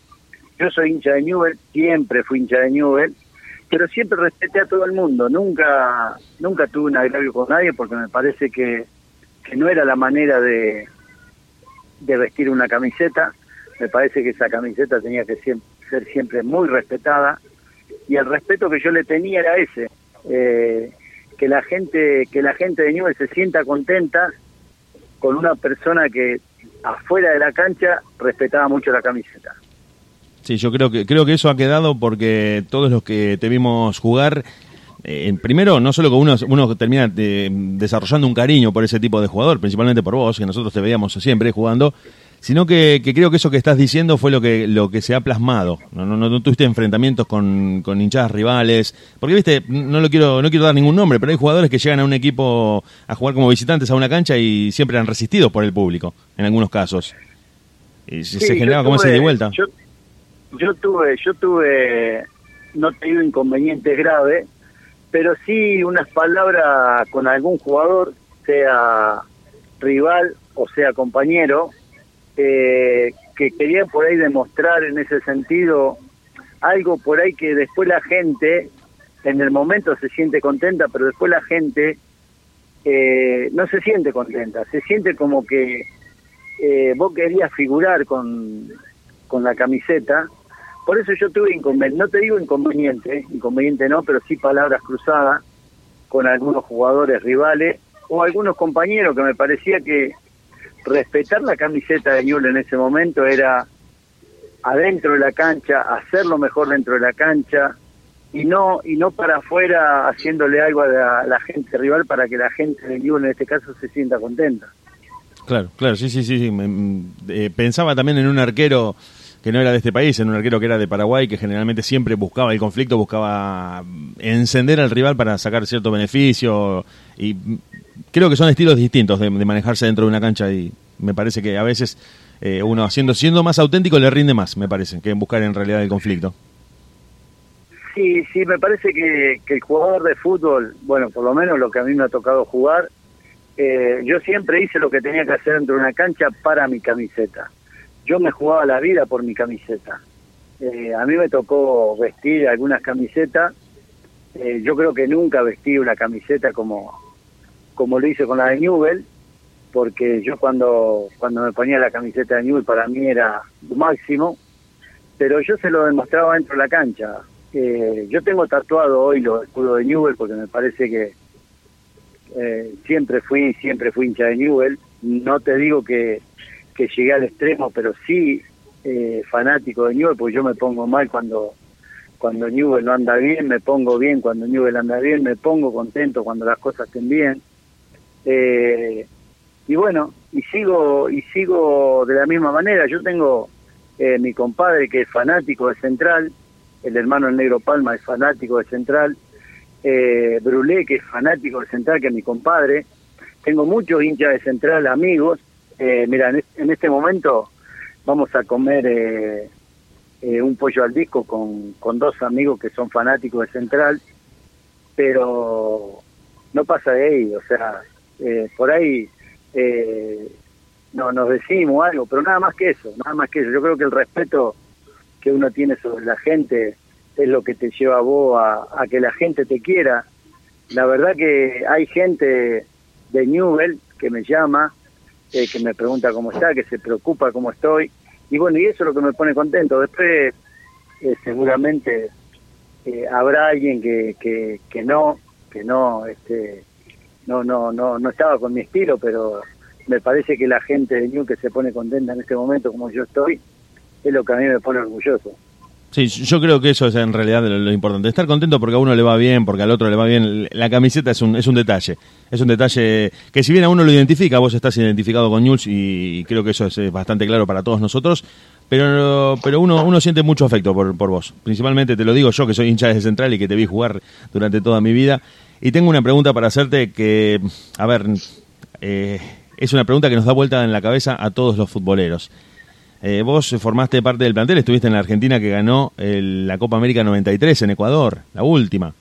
yo soy hincha de Newell, siempre fui hincha de Newell pero siempre respeté a todo el mundo, nunca nunca tuve un agravio con nadie porque me parece que, que no era la manera de, de vestir una camiseta, me parece que esa camiseta tenía que siempre, ser siempre muy respetada. Y el respeto que yo le tenía era ese, eh, que la gente que la gente de Newell se sienta contenta con una persona que afuera de la cancha respetaba mucho la camiseta. Sí, yo creo que creo que eso ha quedado porque todos los que te vimos jugar, eh, primero, no solo que uno, uno termina eh, desarrollando un cariño por ese tipo de jugador, principalmente por vos, que nosotros te veíamos siempre jugando, sino que, que, creo que eso que estás diciendo fue lo que lo que se ha plasmado. No, no, no tuviste enfrentamientos con, con hinchadas rivales, porque viste, no lo quiero no quiero dar ningún nombre, pero hay jugadores que llegan a un equipo a jugar como visitantes a una cancha y siempre han resistido por el público, en algunos casos. Y Sí, se generaba como ese de vuelta. Yo, yo tuve, yo tuve, no digo inconvenientes graves, pero sí unas palabras con algún jugador, sea rival o sea compañero, eh, que quería por ahí demostrar en ese sentido algo por ahí que después la gente, en el momento se siente contenta, pero después la gente eh, no se siente contenta, se siente como que eh, vos querías figurar con, con la camiseta. Por eso yo tuve inconveniente, no te digo inconveniente, ¿eh? inconveniente no, pero sí palabras cruzadas con algunos jugadores rivales o algunos compañeros que me parecía que respetar la camiseta de Newell en ese momento era adentro de la cancha, hacerlo mejor dentro de la cancha y no y no para afuera haciéndole algo a la, gente rival para que la gente de Newell en este caso se sienta contenta. Claro, claro, sí, sí, sí. sí. Me- mm, eh, pensaba también en un arquero que no era de este país, en un arquero que era de Paraguay, que generalmente siempre buscaba el conflicto, buscaba encender al rival para sacar cierto beneficio. Y creo que son estilos distintos de, manejarse dentro de una cancha y me parece que a veces eh, uno haciendo, siendo más auténtico le rinde más, me parece, que en buscar en realidad el conflicto. Sí, sí, me parece que, que el jugador de fútbol, bueno, por lo menos lo que a mí me ha tocado jugar, eh, yo siempre hice lo que tenía que hacer dentro de una cancha para mi camiseta. Yo me jugaba la vida por mi camiseta. Eh, a mí me tocó vestir algunas camisetas. Eh, yo creo que nunca vestí una camiseta como, como lo hice con la de Newell, porque yo cuando, cuando me ponía la camiseta de Newell para mí era máximo, pero yo se lo demostraba dentro de la cancha. Eh, yo tengo tatuado hoy los escudos de Newell porque me parece que siempre fui siempre fui hincha de Newell. No te digo que, que llegué al extremo, pero sí eh, fanático de Newell, porque yo me pongo mal cuando cuando Newell no anda bien, me pongo bien cuando Newell anda bien, me pongo contento cuando las cosas estén bien. Eh, y bueno, y sigo y sigo de la misma manera. Yo tengo eh, mi compadre que es fanático de Central, el hermano el Negro Palma es fanático de Central, eh, Brulé que es fanático de Central, que es mi compadre. Tengo muchos hinchas de Central, amigos. Eh, mira, en, es- en este momento vamos a comer eh, eh, un pollo al disco con, con dos amigos que son fanáticos de Central, pero no pasa de ahí, o sea, eh, por ahí eh, no, nos decimos algo, pero nada más que eso, nada más que eso. Yo creo que el respeto que uno tiene sobre la gente es lo que te lleva a vos a que la gente te quiera. La verdad que hay gente de Newell que me llama, eh, que me pregunta cómo está, que se preocupa cómo estoy. Y bueno, y eso es lo que me pone contento. Después, eh, seguramente eh, habrá alguien que, que, que no, que no, este, no, no, no, no estaba con mi estilo, pero me parece que la gente de New que se pone contenta en este momento como yo estoy, es lo que a mí me pone orgulloso. Sí, yo creo que eso es en realidad lo, importante. Estar contento porque a uno le va bien, porque al otro le va bien. La camiseta es un, es un detalle. Es un detalle que si bien a uno lo identifica, vos estás identificado con News y creo que eso es bastante claro para todos nosotros. Pero, pero uno, uno siente mucho afecto por, por vos. Principalmente te lo digo yo, que soy hincha de Central y que te vi jugar durante toda mi vida. Y tengo una pregunta para hacerte que, a ver, eh, es una pregunta que nos da vuelta en la cabeza a todos los futboleros. Eh, vos formaste parte del plantel, estuviste en la Argentina que ganó el- la Copa América 93 en Ecuador, la última.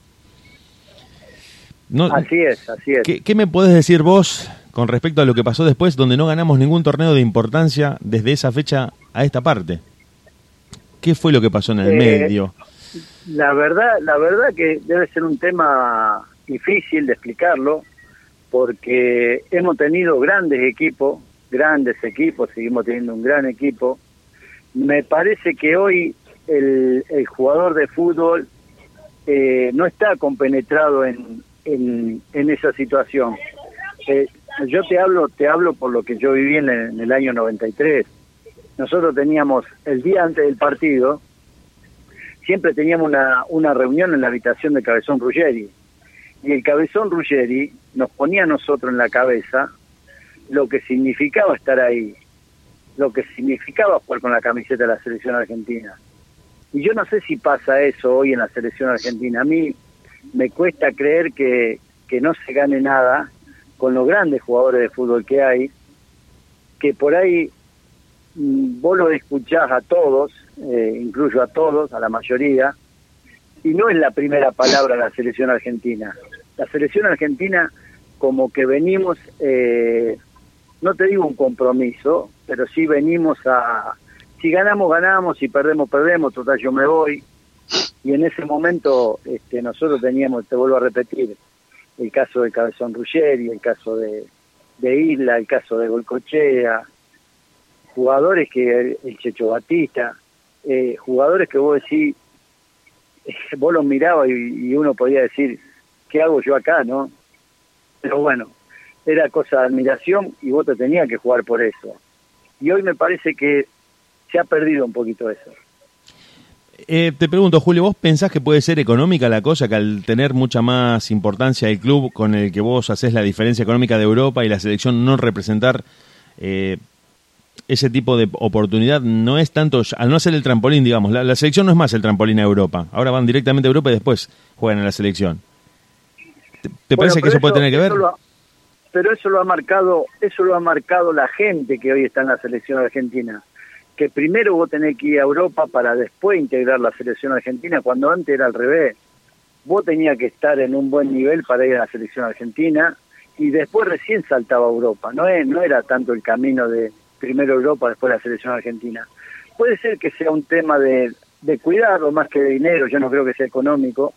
No, Así es, así es. ¿qué, qué me podés decir vos con respecto a lo que pasó después, donde no ganamos ningún torneo de importancia desde esa fecha a esta parte? ¿Qué fue lo que pasó en el Eh, medio? La verdad, la verdad que debe ser un tema difícil de explicarlo, porque hemos tenido grandes equipos, grandes equipos, seguimos teniendo un gran equipo. Me parece que hoy el, jugador de fútbol eh, no está compenetrado en, en, en esa situación. Eh, yo te hablo, te hablo por lo que yo viví en el, en el año 93. Nosotros teníamos el día antes del partido, siempre teníamos una, una reunión en la habitación de Cabezón Ruggeri. Y el Cabezón Ruggeri nos ponía a nosotros en la cabeza lo que significaba estar ahí, lo que significaba jugar con la camiseta de la selección argentina. Y yo no sé si pasa eso hoy en la selección argentina. A mí me cuesta creer que, que no se gane nada con los grandes jugadores de fútbol que hay, que por ahí mm, vos lo escuchás a todos, eh, incluyo a todos, a la mayoría, y no es la primera palabra la selección argentina. La selección argentina como que venimos, eh, no te digo un compromiso, pero sí venimos a, si ganamos, ganamos, si perdemos, perdemos, total yo me voy. Y en ese momento este, nosotros teníamos, te vuelvo a repetir, el caso de Cabezón Ruggeri, el caso de, de Isla, el caso de Golcochea, jugadores que el Checho Batista, eh, jugadores que vos decís, vos los mirabas y, y uno podía decir, ¿qué hago yo acá, no? Pero bueno, era cosa de admiración y vos te tenías que jugar por eso. Y hoy me parece que se ha perdido un poquito eso. Eh, te pregunto, Julio, ¿vos pensás que puede ser económica la cosa, que al tener mucha más importancia el club con el que vos haces la diferencia económica de Europa y la selección no representar eh, ese tipo de oportunidad, no es tanto, al no ser el trampolín, digamos, la, la selección no es más el trampolín a Europa, ahora van directamente a Europa y después juegan en la selección. ¿Te, te Bueno, parece que eso puede tener que ver? lo pero eso lo ha marcado, eso lo ha marcado la gente que hoy está en la selección argentina. Que primero vos tenés que ir a Europa para después integrar la selección argentina, cuando antes era al revés. Vos tenías que estar en un buen nivel para ir a la selección argentina y después recién saltaba a Europa. No, es, no era tanto el camino de primero Europa, después la selección argentina. Puede ser que sea un tema de, de cuidado más que de dinero, yo no creo que sea económico,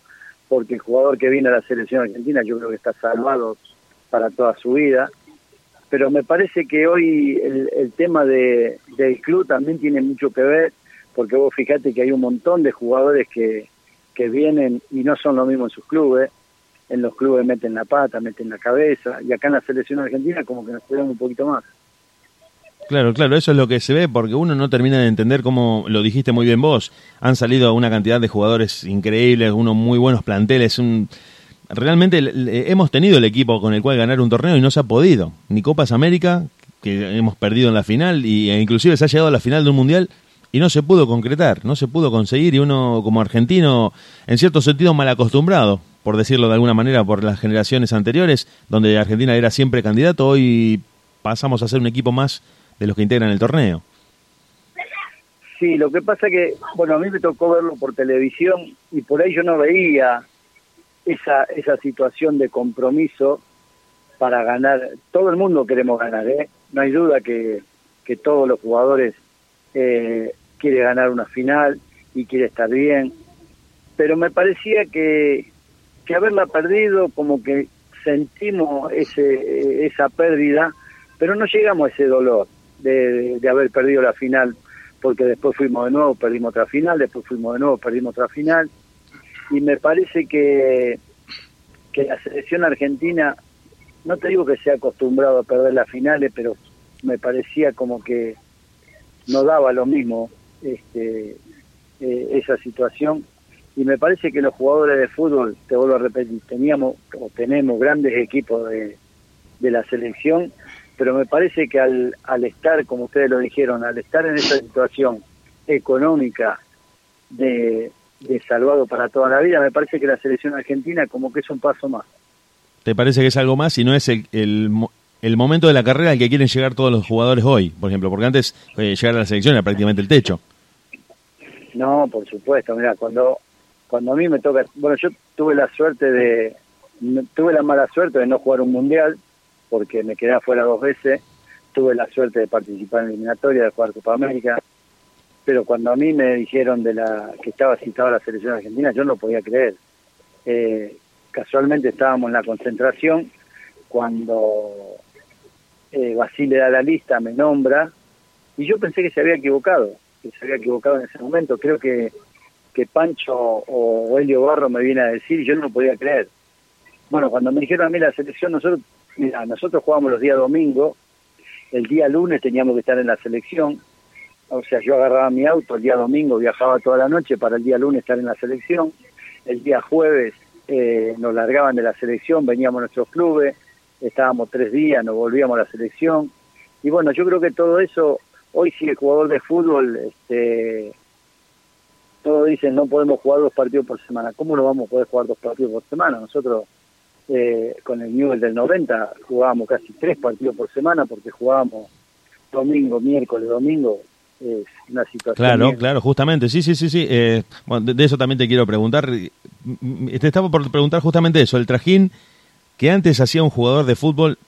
porque el jugador que viene a la selección argentina yo creo que está salvado para toda su vida. Pero me parece que hoy el, el tema de, del club también tiene mucho que ver, porque vos fíjate que hay un montón de jugadores que, que vienen y no son lo mismo en sus clubes. En los clubes meten la pata, meten la cabeza, y acá en la selección argentina como que nos cuidan un poquito más. Claro, claro, eso es lo que se ve porque uno no termina de entender cómo lo dijiste muy bien vos. Han salido una cantidad de jugadores increíbles, unos muy buenos planteles. Un... Realmente hemos tenido el equipo con el cual ganar un torneo y no se ha podido. Ni Copas América, que hemos perdido en la final, y, e inclusive se ha llegado a la final de un mundial y no se pudo concretar, no se pudo conseguir. Y uno, como argentino, en cierto sentido mal acostumbrado, por decirlo de alguna manera, por las generaciones anteriores, donde Argentina era siempre candidato, hoy pasamos a ser un equipo más de los que integran el torneo. Sí, lo que pasa que, bueno, a mí me tocó verlo por televisión y por ahí yo no veía esa, esa situación de compromiso para ganar. Todo el mundo queremos ganar, ¿eh? No hay duda que, que todos los jugadores eh, quiere ganar una final y quiere estar bien. Pero me parecía que, que haberla perdido, como que sentimos ese, esa pérdida, pero no llegamos a ese dolor de, de haber perdido la final, porque después fuimos de nuevo, perdimos otra final, después fuimos de nuevo, perdimos otra final. Y me parece que, que la selección argentina, no te digo que sea acostumbrado a perder las finales, pero me parecía como que no daba lo mismo este, eh, esa situación. Y me parece que los jugadores de fútbol, te vuelvo a repetir, teníamos o tenemos grandes equipos de, de la selección, pero me parece que al, al estar, como ustedes lo dijeron, al estar en esa situación económica de, de salvado para toda la vida, me parece que la selección argentina como que es un paso más. ¿Te parece que es algo más y no es el, el, el momento de la carrera al que quieren llegar todos los jugadores hoy, por ejemplo? Porque antes eh, llegar a la selección era prácticamente el techo. No, por supuesto, mira, cuando cuando a mí me toca, bueno, yo tuve la suerte de tuve la mala suerte de no jugar un mundial porque me quedé afuera dos veces, tuve la suerte de participar en la eliminatoria, de jugar Copa América, pero cuando a mí me dijeron de la que estaba citada la selección argentina, yo no podía creer. Eh, casualmente estábamos en la concentración cuando eh, Basile da la lista, me nombra, y yo pensé que se había equivocado, que se había equivocado en ese momento. Creo que, que Pancho o Helio Barro me viene a decir y yo no lo podía creer. Bueno, cuando me dijeron a mí la selección, nosotros, mira, nosotros jugábamos los días domingo, el día lunes teníamos que estar en la selección, o sea, yo agarraba mi auto el día domingo, viajaba toda la noche para el día lunes estar en la selección, el día jueves eh, nos largaban de la selección, veníamos a nuestros clubes, estábamos tres días, nos volvíamos a la selección, y bueno, yo creo que todo eso, hoy si el jugador de fútbol, este, todos dicen no podemos jugar dos partidos por semana, ¿cómo no vamos a poder jugar dos partidos por semana? Nosotros eh, con el Newell del 90 jugábamos casi tres partidos por semana porque jugábamos domingo, miércoles, domingo, es una situación... Claro, bien- claro, justamente, sí, sí, sí, sí. Eh, bueno, de, de eso también te quiero preguntar. Mm, mm, Te estaba por preguntar justamente eso, el trajín que antes hacía un jugador de fútbol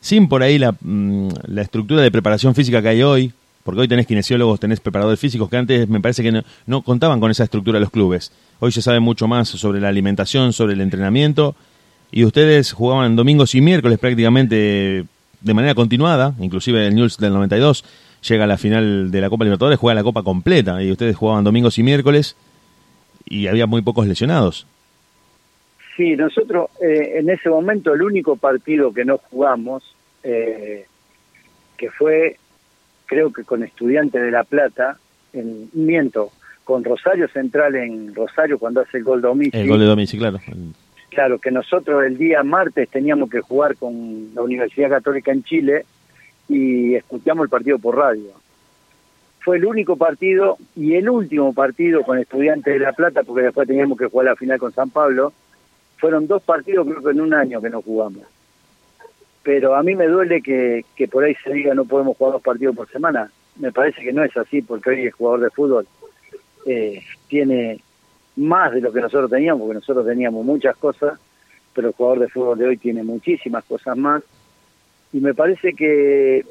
sin por ahí la, mm, la estructura de preparación física que hay hoy, porque hoy tenés kinesiólogos, tenés preparadores físicos que antes me parece que no, no contaban con esa estructura los clubes. Hoy se sabe mucho más sobre la alimentación, sobre el entrenamiento, y ustedes jugaban domingos y miércoles prácticamente de manera continuada, inclusive el News del 92 llega a la final de la Copa Libertadores, juega la Copa completa, y ustedes jugaban domingos y miércoles, y había muy pocos lesionados. Sí, nosotros eh, en ese momento el único partido que no jugamos, eh, que fue, creo que con Estudiantes de La Plata, en, miento, con Rosario Central en Rosario cuando hace el gol Domici. El gol de Domici, claro. Claro, que nosotros el día martes teníamos que jugar con la Universidad Católica en Chile y escuchamos el partido por radio. Fue el único partido y el último partido con Estudiantes de La Plata, porque después teníamos que jugar la final con San Pablo. Fueron dos partidos, creo que en un año que no jugamos. Pero a mí me duele que, que por ahí se diga no podemos jugar dos partidos por semana. Me parece que no es así, porque hoy el jugador de fútbol eh, tiene más de lo que nosotros teníamos, porque nosotros teníamos muchas cosas, pero el jugador de fútbol de hoy tiene muchísimas cosas más. Y me parece que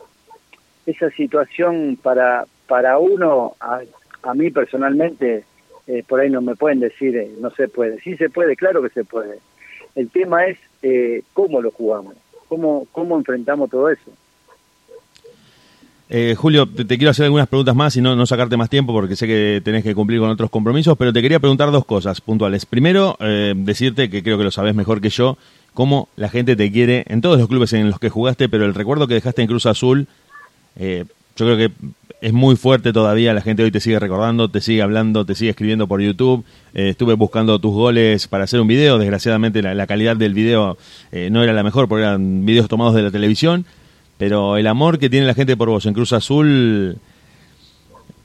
esa situación para, para uno, a, a mí personalmente, eh, por ahí no me pueden decir, eh, no se puede. Sí se puede, claro que se puede. El tema es eh, cómo lo jugamos, cómo, cómo enfrentamos todo eso. Eh, Julio, te, quiero hacer algunas preguntas más y no, no sacarte más tiempo porque sé que tenés que cumplir con otros compromisos, pero te quería preguntar dos cosas puntuales. Primero, eh, decirte que creo que lo sabes mejor que yo, cómo la gente te quiere en todos los clubes en los que jugaste, pero el recuerdo que dejaste en Cruz Azul, eh, yo creo que es muy fuerte todavía, la gente hoy te sigue recordando, te sigue hablando, te sigue escribiendo por YouTube. Eh, estuve buscando tus goles para hacer un video, desgraciadamente la, la calidad del video eh, no era la mejor porque eran videos tomados de la televisión, pero el amor que tiene la gente por vos en Cruz Azul,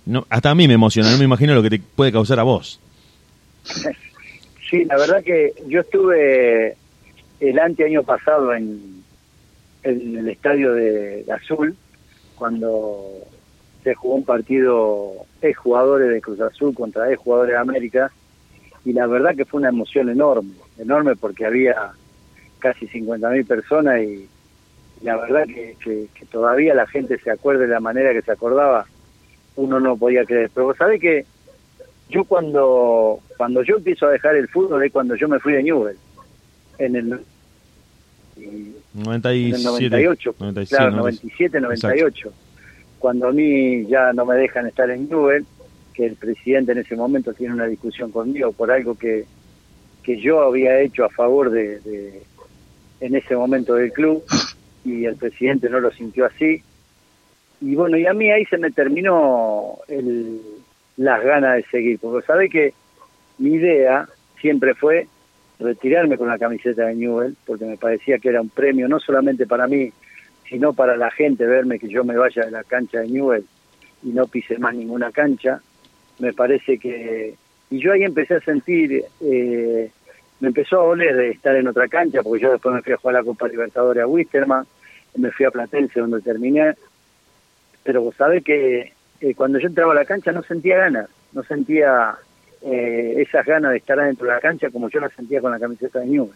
no, hasta a mí me emociona, no me imagino lo que te puede causar a vos. Sí, la verdad que yo estuve el anteaño pasado en, en el estadio de, de Azul, cuando se jugó un partido ex jugadores de Cruz Azul contra ex jugadores de América, y la verdad que fue una emoción enorme, enorme porque había casi 50.000 personas y, la verdad que, que- que todavía la gente se acuerde de la manera que se acordaba, uno no podía creer. Pero vos sabés que yo cuando cuando yo empiezo a dejar el fútbol es cuando yo me fui de Newell, en el, en 97. el 98, 97, claro, 97. 97, 98. Cuando a mí ya no me dejan estar en Newell, que el presidente en ese momento tiene una discusión conmigo por algo que, que yo había hecho a favor de, de- en ese momento del club y el presidente no lo sintió así. Y bueno, y a mí ahí se me terminó el- las ganas de seguir, porque sabe que mi idea siempre fue retirarme con la camiseta de Newell, porque me parecía que era un premio no solamente para mí, sino para la gente verme que yo me vaya de la cancha de Newell y no pise más ninguna cancha. Me parece que... Y yo ahí empecé a sentir, eh, me empezó a oler de estar en otra cancha, porque yo después me fui a jugar la Copa Libertadores a Wisterman, me fui a Platense donde terminé, pero vos sabés que eh, cuando yo entraba a la cancha no sentía ganas, no sentía eh, esas ganas de estar adentro de la cancha como yo las sentía con la camiseta de Newell.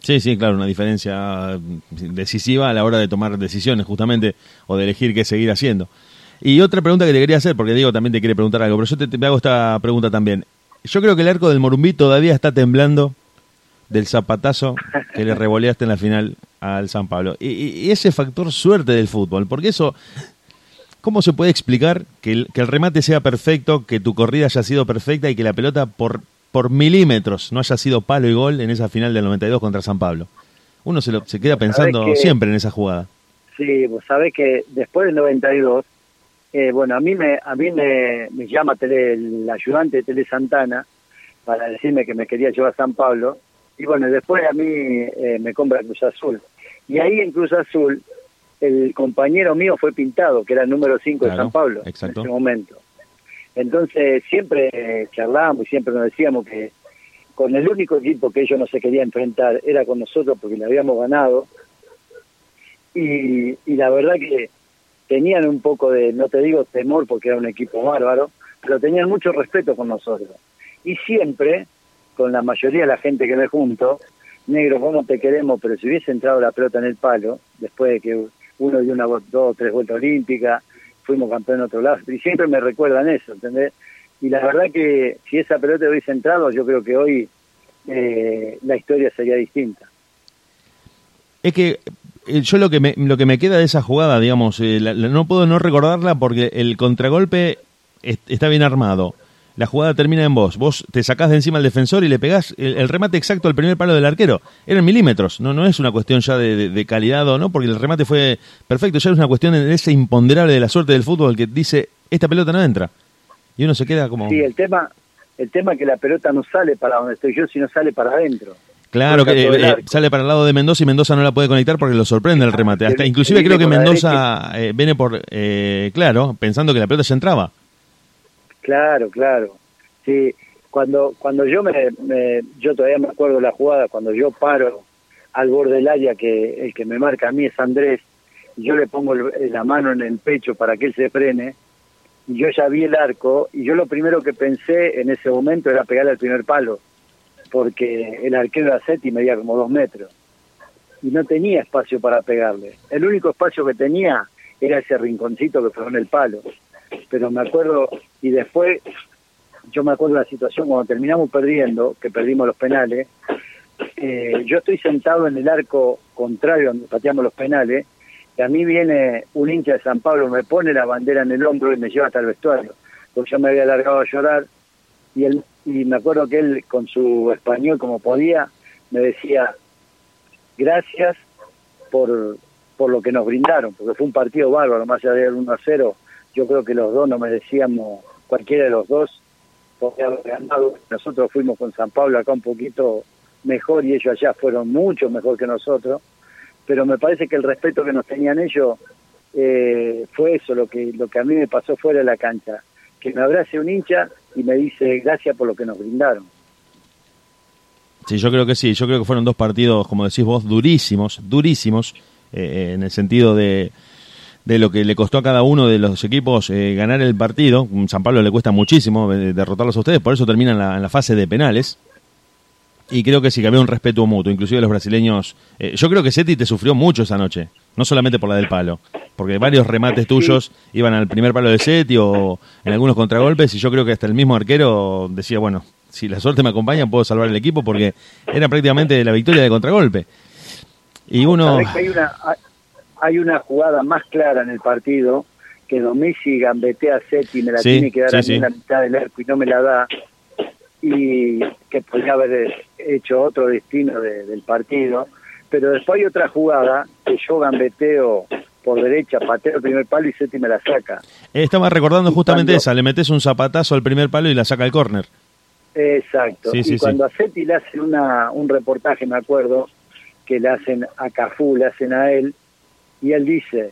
Sí, sí, claro, una diferencia mm, decisiva a la hora de tomar decisiones, justamente, o de elegir qué seguir haciendo. Y otra pregunta que te quería hacer, porque Diego también te quiere preguntar algo, pero yo te, te hago esta pregunta también. Yo creo que el arco del Morumbí todavía está temblando del zapatazo que le revoleaste en la final al San Pablo. Y, y- ese factor suerte del fútbol, porque eso, ¿cómo se puede explicar que el, que el remate sea perfecto, que tu corrida haya sido perfecta y que la pelota por, por milímetros no haya sido palo y gol en esa final del 92 contra San Pablo? Uno se, lo, se queda pensando que- siempre en esa jugada. Sí, vos sabés que después del 92, eh, bueno, a mí me a mí me, me llama Tele- el ayudante de Tele Santana para decirme que me quería llevar a San Pablo. Y bueno, después a mí eh, me compra Cruz Azul. Y ahí en Cruz Azul, el compañero mío fue pintado, que era el número 5 de San Pablo exacto. en ese momento. Entonces siempre charlábamos y siempre nos decíamos que con el único equipo que ellos no se querían enfrentar era con nosotros porque le habíamos ganado. Y, y la verdad que tenían un poco de, no te digo temor porque era un equipo bárbaro, pero tenían mucho respeto con nosotros. Y siempre, con la mayoría de la gente que me junto, negro, ¿cómo te queremos? Pero si hubiese entrado la pelota en el palo, después de que uno dio una, dos tres vueltas olímpicas, fuimos campeón en otro lado, y siempre me recuerdan eso, ¿entendés? Y la verdad que si esa pelota hubiese entrado, yo creo que hoy eh, la historia sería distinta. Es que eh, yo lo que me, lo que me queda de esa jugada, digamos, eh, la- no puedo no recordarla porque el contragolpe es- está bien armado. La jugada termina en vos. Vos te sacás de encima al defensor y le pegás el, el remate exacto al primer palo del arquero. Eran milímetros. No, no es una cuestión ya de, de- de calidad o no, porque el remate fue perfecto. Ya es una cuestión de ese imponderable de la suerte del fútbol que dice, esta pelota no entra. Y uno se queda como... Sí, el tema, el tema es que la pelota no sale para donde estoy yo, sino sale para adentro. Claro, que eh, sale para el lado de Mendoza y Mendoza no la puede conectar porque lo sorprende el remate. Hasta inclusive creo que Mendoza eh, viene por, eh, claro, pensando que la pelota ya entraba. Claro, claro. Sí, cuando cuando yo me, me- yo todavía me acuerdo la jugada cuando yo paro al borde del área que el que me marca a mí es Andrés y yo le pongo el- la mano en el pecho para que él se frene y yo ya vi el arco y yo lo primero que pensé en ese momento era pegarle al primer palo porque el arquero era Seti medía como dos metros y no tenía espacio para pegarle. El único espacio que tenía era ese rinconcito que fue en el palo. Pero me acuerdo, y después, yo me acuerdo de la situación cuando terminamos perdiendo, que perdimos los penales, eh, yo estoy sentado en el arco contrario donde pateamos los penales, y a mí viene un hincha de San Pablo, me pone la bandera en el hombro y me lleva hasta el vestuario, porque yo me había largado a llorar, y él y me acuerdo que él con su español como podía me decía gracias por por lo que nos brindaron porque fue un partido bárbaro más allá del 1 a 0 yo creo que los dos no merecíamos cualquiera de los dos podía haber ganado nosotros fuimos con San Pablo acá un poquito mejor y ellos allá fueron mucho mejor que nosotros pero me parece que el respeto que nos tenían ellos eh, fue eso lo que lo que a mí me pasó fuera de la cancha que me abrace un hincha y me dice gracias por lo que nos brindaron. Sí, yo creo que sí. Yo creo que fueron dos partidos, como decís vos, durísimos, durísimos, eh, en el sentido de, de lo que le costó a cada uno de los equipos eh, ganar el partido. San Pablo le cuesta muchísimo eh, derrotarlos a ustedes, por eso terminan en la, en la fase de penales. Y creo que sí, que había un respeto mutuo, inclusive los brasileños. eh, yo creo que Seti te sufrió mucho esa noche, no solamente por la del palo, porque varios remates tuyos iban al primer palo de Seti o en algunos contragolpes y yo creo que hasta el mismo arquero decía, bueno, si la suerte me acompaña puedo salvar el equipo porque era prácticamente la victoria de contragolpe. Y uno... Hay una, hay- una jugada más clara en el partido que Domisi gambetea a Seti, me la Sí, tiene que dar sí, a mí sí. en la mitad del arco y no me la da. Y que podría haber hecho otro destino de- del partido. Pero después hay otra jugada que yo gambeteo por derecha, pateo el primer palo y Seti me la saca. Estaba recordando justamente cuando- esa, le metes un zapatazo al primer palo y la saca al córner. Exacto. Y cuando a Seti le hacen una, un reportaje, me acuerdo, que le hacen a Cafú, le hacen a él, y él dice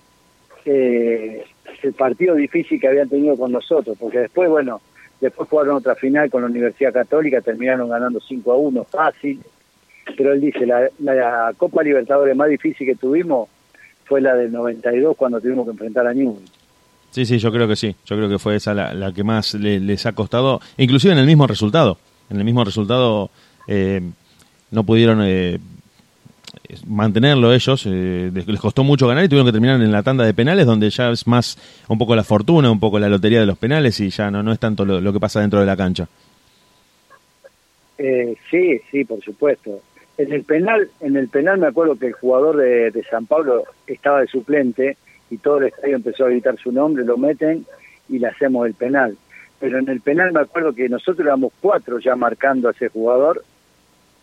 eh, el partido difícil que habían tenido con nosotros, porque después, bueno, después jugaron otra final con la Universidad Católica, terminaron ganando 5 a 1, fácil, pero él dice, la, Copa Libertadores más difícil que tuvimos fue la del 92 cuando tuvimos que enfrentar a Newell's. Sí, sí, yo creo que sí. Yo creo que fue esa la, la que más le- les ha costado, inclusive en el mismo resultado. En el mismo resultado eh, no pudieron eh, mantenerlo ellos. eh, les costó mucho ganar y tuvieron que terminar en la tanda de penales, donde ya es más un poco la fortuna, un poco la lotería de los penales y ya no, no es tanto lo, lo que pasa dentro de la cancha. Eh, sí, sí, por supuesto. En el penal, en el penal me acuerdo que el jugador de, de San Pablo estaba de suplente y todo el estadio empezó a gritar su nombre, lo meten y le hacemos el penal. Pero en el penal me acuerdo que nosotros éramos cuatro ya marcando a ese jugador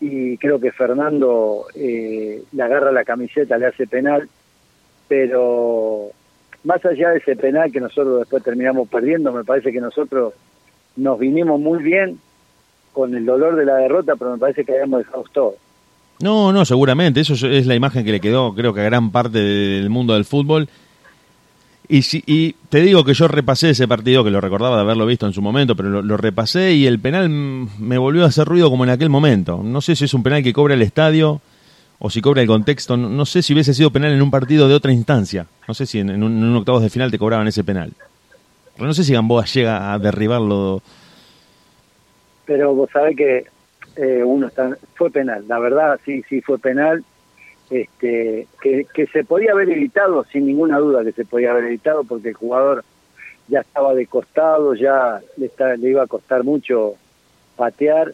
y creo que Fernando eh, le agarra la camiseta, le hace penal, pero más allá de ese penal que nosotros después terminamos perdiendo, me parece que nosotros nos vinimos muy bien con el dolor de la derrota, pero me parece que habíamos dejado todo. No, no, seguramente. Eso es- la imagen que le quedó, creo que a gran parte del mundo del fútbol. Y, si, y te digo que yo repasé ese partido, que lo recordaba de haberlo visto en su momento, pero lo, lo repasé y el penal me volvió a hacer ruido como en aquel momento. No sé si es un penal que cobra el estadio o si cobra el contexto. No, no sé si hubiese sido penal en un partido de otra instancia. No sé si en, en un, en octavos de final te cobraban ese penal. Pero no sé si Gamboa llega a derribarlo. Pero vos sabés que eh, uno está, fue penal, la verdad sí, sí fue penal, este, que, se podía haber evitado, sin ninguna duda que se podía haber evitado, porque el jugador ya estaba de costado, ya le, está- le iba a costar mucho patear,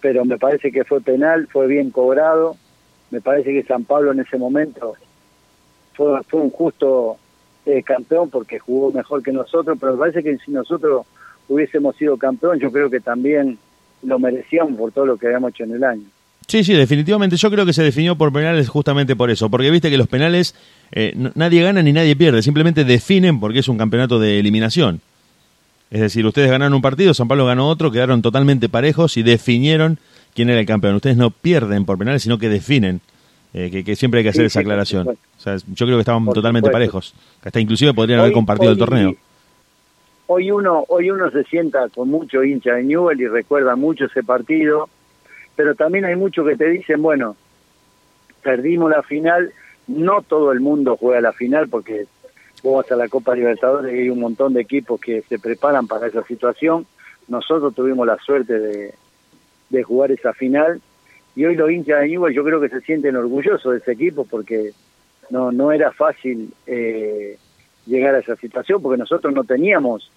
pero me parece que fue penal, fue bien cobrado, me parece que San Pablo en ese momento fue, fue un justo eh, campeón porque jugó mejor que nosotros, pero me parece que si nosotros hubiésemos sido campeón, yo creo que también lo merecíamos por todo lo que habíamos hecho en el año. Sí, sí, definitivamente. Yo creo que se definió por penales justamente por eso. Porque viste que los penales eh, nadie gana ni nadie pierde. Simplemente definen porque es un campeonato de eliminación. Es decir, ustedes ganaron un partido, San Pablo ganó otro, quedaron totalmente parejos y definieron quién era el campeón. Ustedes no pierden por penales, sino que definen. Eh, que, que siempre hay que hacer Sí, esa aclaración. O sea, yo creo que estaban Por totalmente supuesto. parejos. Hasta inclusive podrían haber Hoy- compartido el torneo. Hoy uno, hoy uno se sienta con mucho hincha de Newell y recuerda mucho ese partido, pero también hay muchos que te dicen, bueno, perdimos la final, no todo el mundo juega la final porque vos a la Copa Libertadores y hay un montón de equipos que se preparan para esa situación. Nosotros tuvimos la suerte de, de jugar esa final y hoy los hinchas de Newell yo creo que se sienten orgullosos de ese equipo porque no, no era fácil eh, llegar a esa situación porque nosotros no teníamos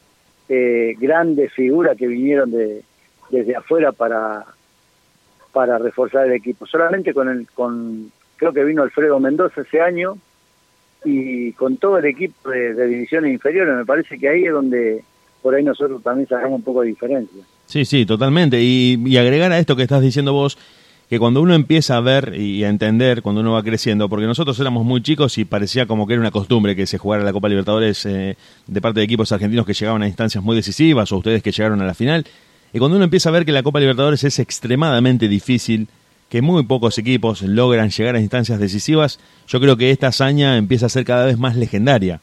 eh, grandes figuras que vinieron de, desde afuera para para reforzar el equipo. Solamente con el con creo que vino Alfredo Mendoza ese año y con todo el equipo de, divisiones inferiores. Me parece que ahí es donde por ahí nosotros también sacamos un poco de diferencia. Sí, sí, totalmente. Y, y agregar a esto que estás diciendo vos, que cuando uno empieza a ver y a entender, cuando uno va creciendo, porque nosotros éramos muy chicos y parecía como que era una costumbre que se jugara la Copa Libertadores eh, de parte de equipos argentinos que llegaban a instancias muy decisivas o ustedes que llegaron a la final. Y cuando uno empieza a ver que la Copa Libertadores es extremadamente difícil, que muy pocos equipos logran llegar a instancias decisivas, yo creo que esta hazaña empieza a ser cada vez más legendaria.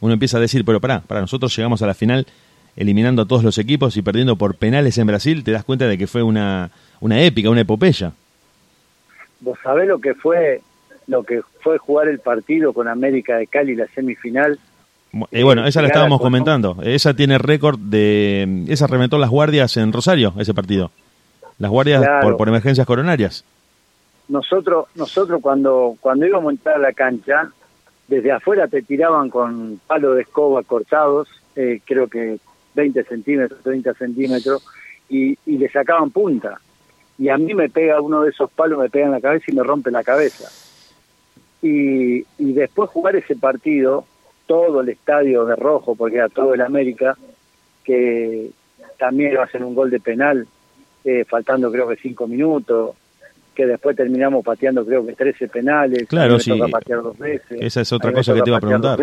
Uno empieza a decir, pero pará, para nosotros llegamos a la final eliminando a todos los equipos y perdiendo por penales en Brasil, te das cuenta de que fue una, una épica, una epopeya. Vos sabés lo que fue lo que fue jugar el partido con América de Cali la semifinal. Eh, bueno, esa la estábamos comentando. Esa tiene récord de... Esa reventó las guardias en Rosario, ese partido. Las guardias Claro. por, por emergencias coronarias. nosotros nosotros cuando cuando íbamos a entrar a la cancha desde afuera te tiraban con palo de escoba cortados eh, creo que 20 centímetros 30 centímetros y, y le sacaban punta y a mí me pega uno de esos palos me pega en la cabeza y me rompe la cabeza y, y después jugar ese partido todo el estadio de rojo porque era todo el América que también hacen un gol de penal eh, faltando creo que cinco minutos que después terminamos pateando creo que 13 penales. Claro, sí. toca patear dos veces. Esa es otra cosa que te iba a preguntar.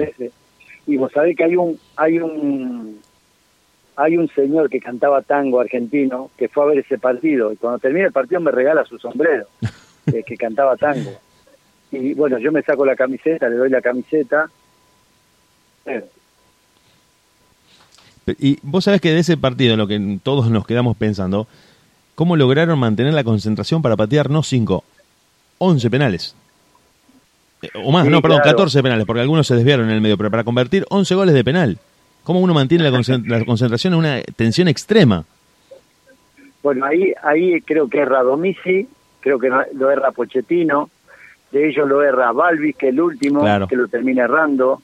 Y vos sabés que hay un hay un hay un señor que cantaba tango argentino que fue a ver ese partido y cuando termina el partido me regala su sombrero eh, que cantaba tango. Y bueno, yo me saco la camiseta, le doy la camiseta. Y vos sabés que de ese partido, lo que todos nos quedamos pensando, ¿cómo lograron mantener la concentración para patear no 5, 11 penales? Eh, O más, Sí, no, perdón, claro. 14 penales, porque algunos se desviaron en el medio, pero para convertir 11 goles de penal. ¿Cómo uno mantiene la, concen- la concentración en una tensión extrema? Bueno, ahí ahí creo que erra Domici, creo que lo erra Pochettino, de ellos lo erra Balvis, que es el último, Claro. que lo termina errando.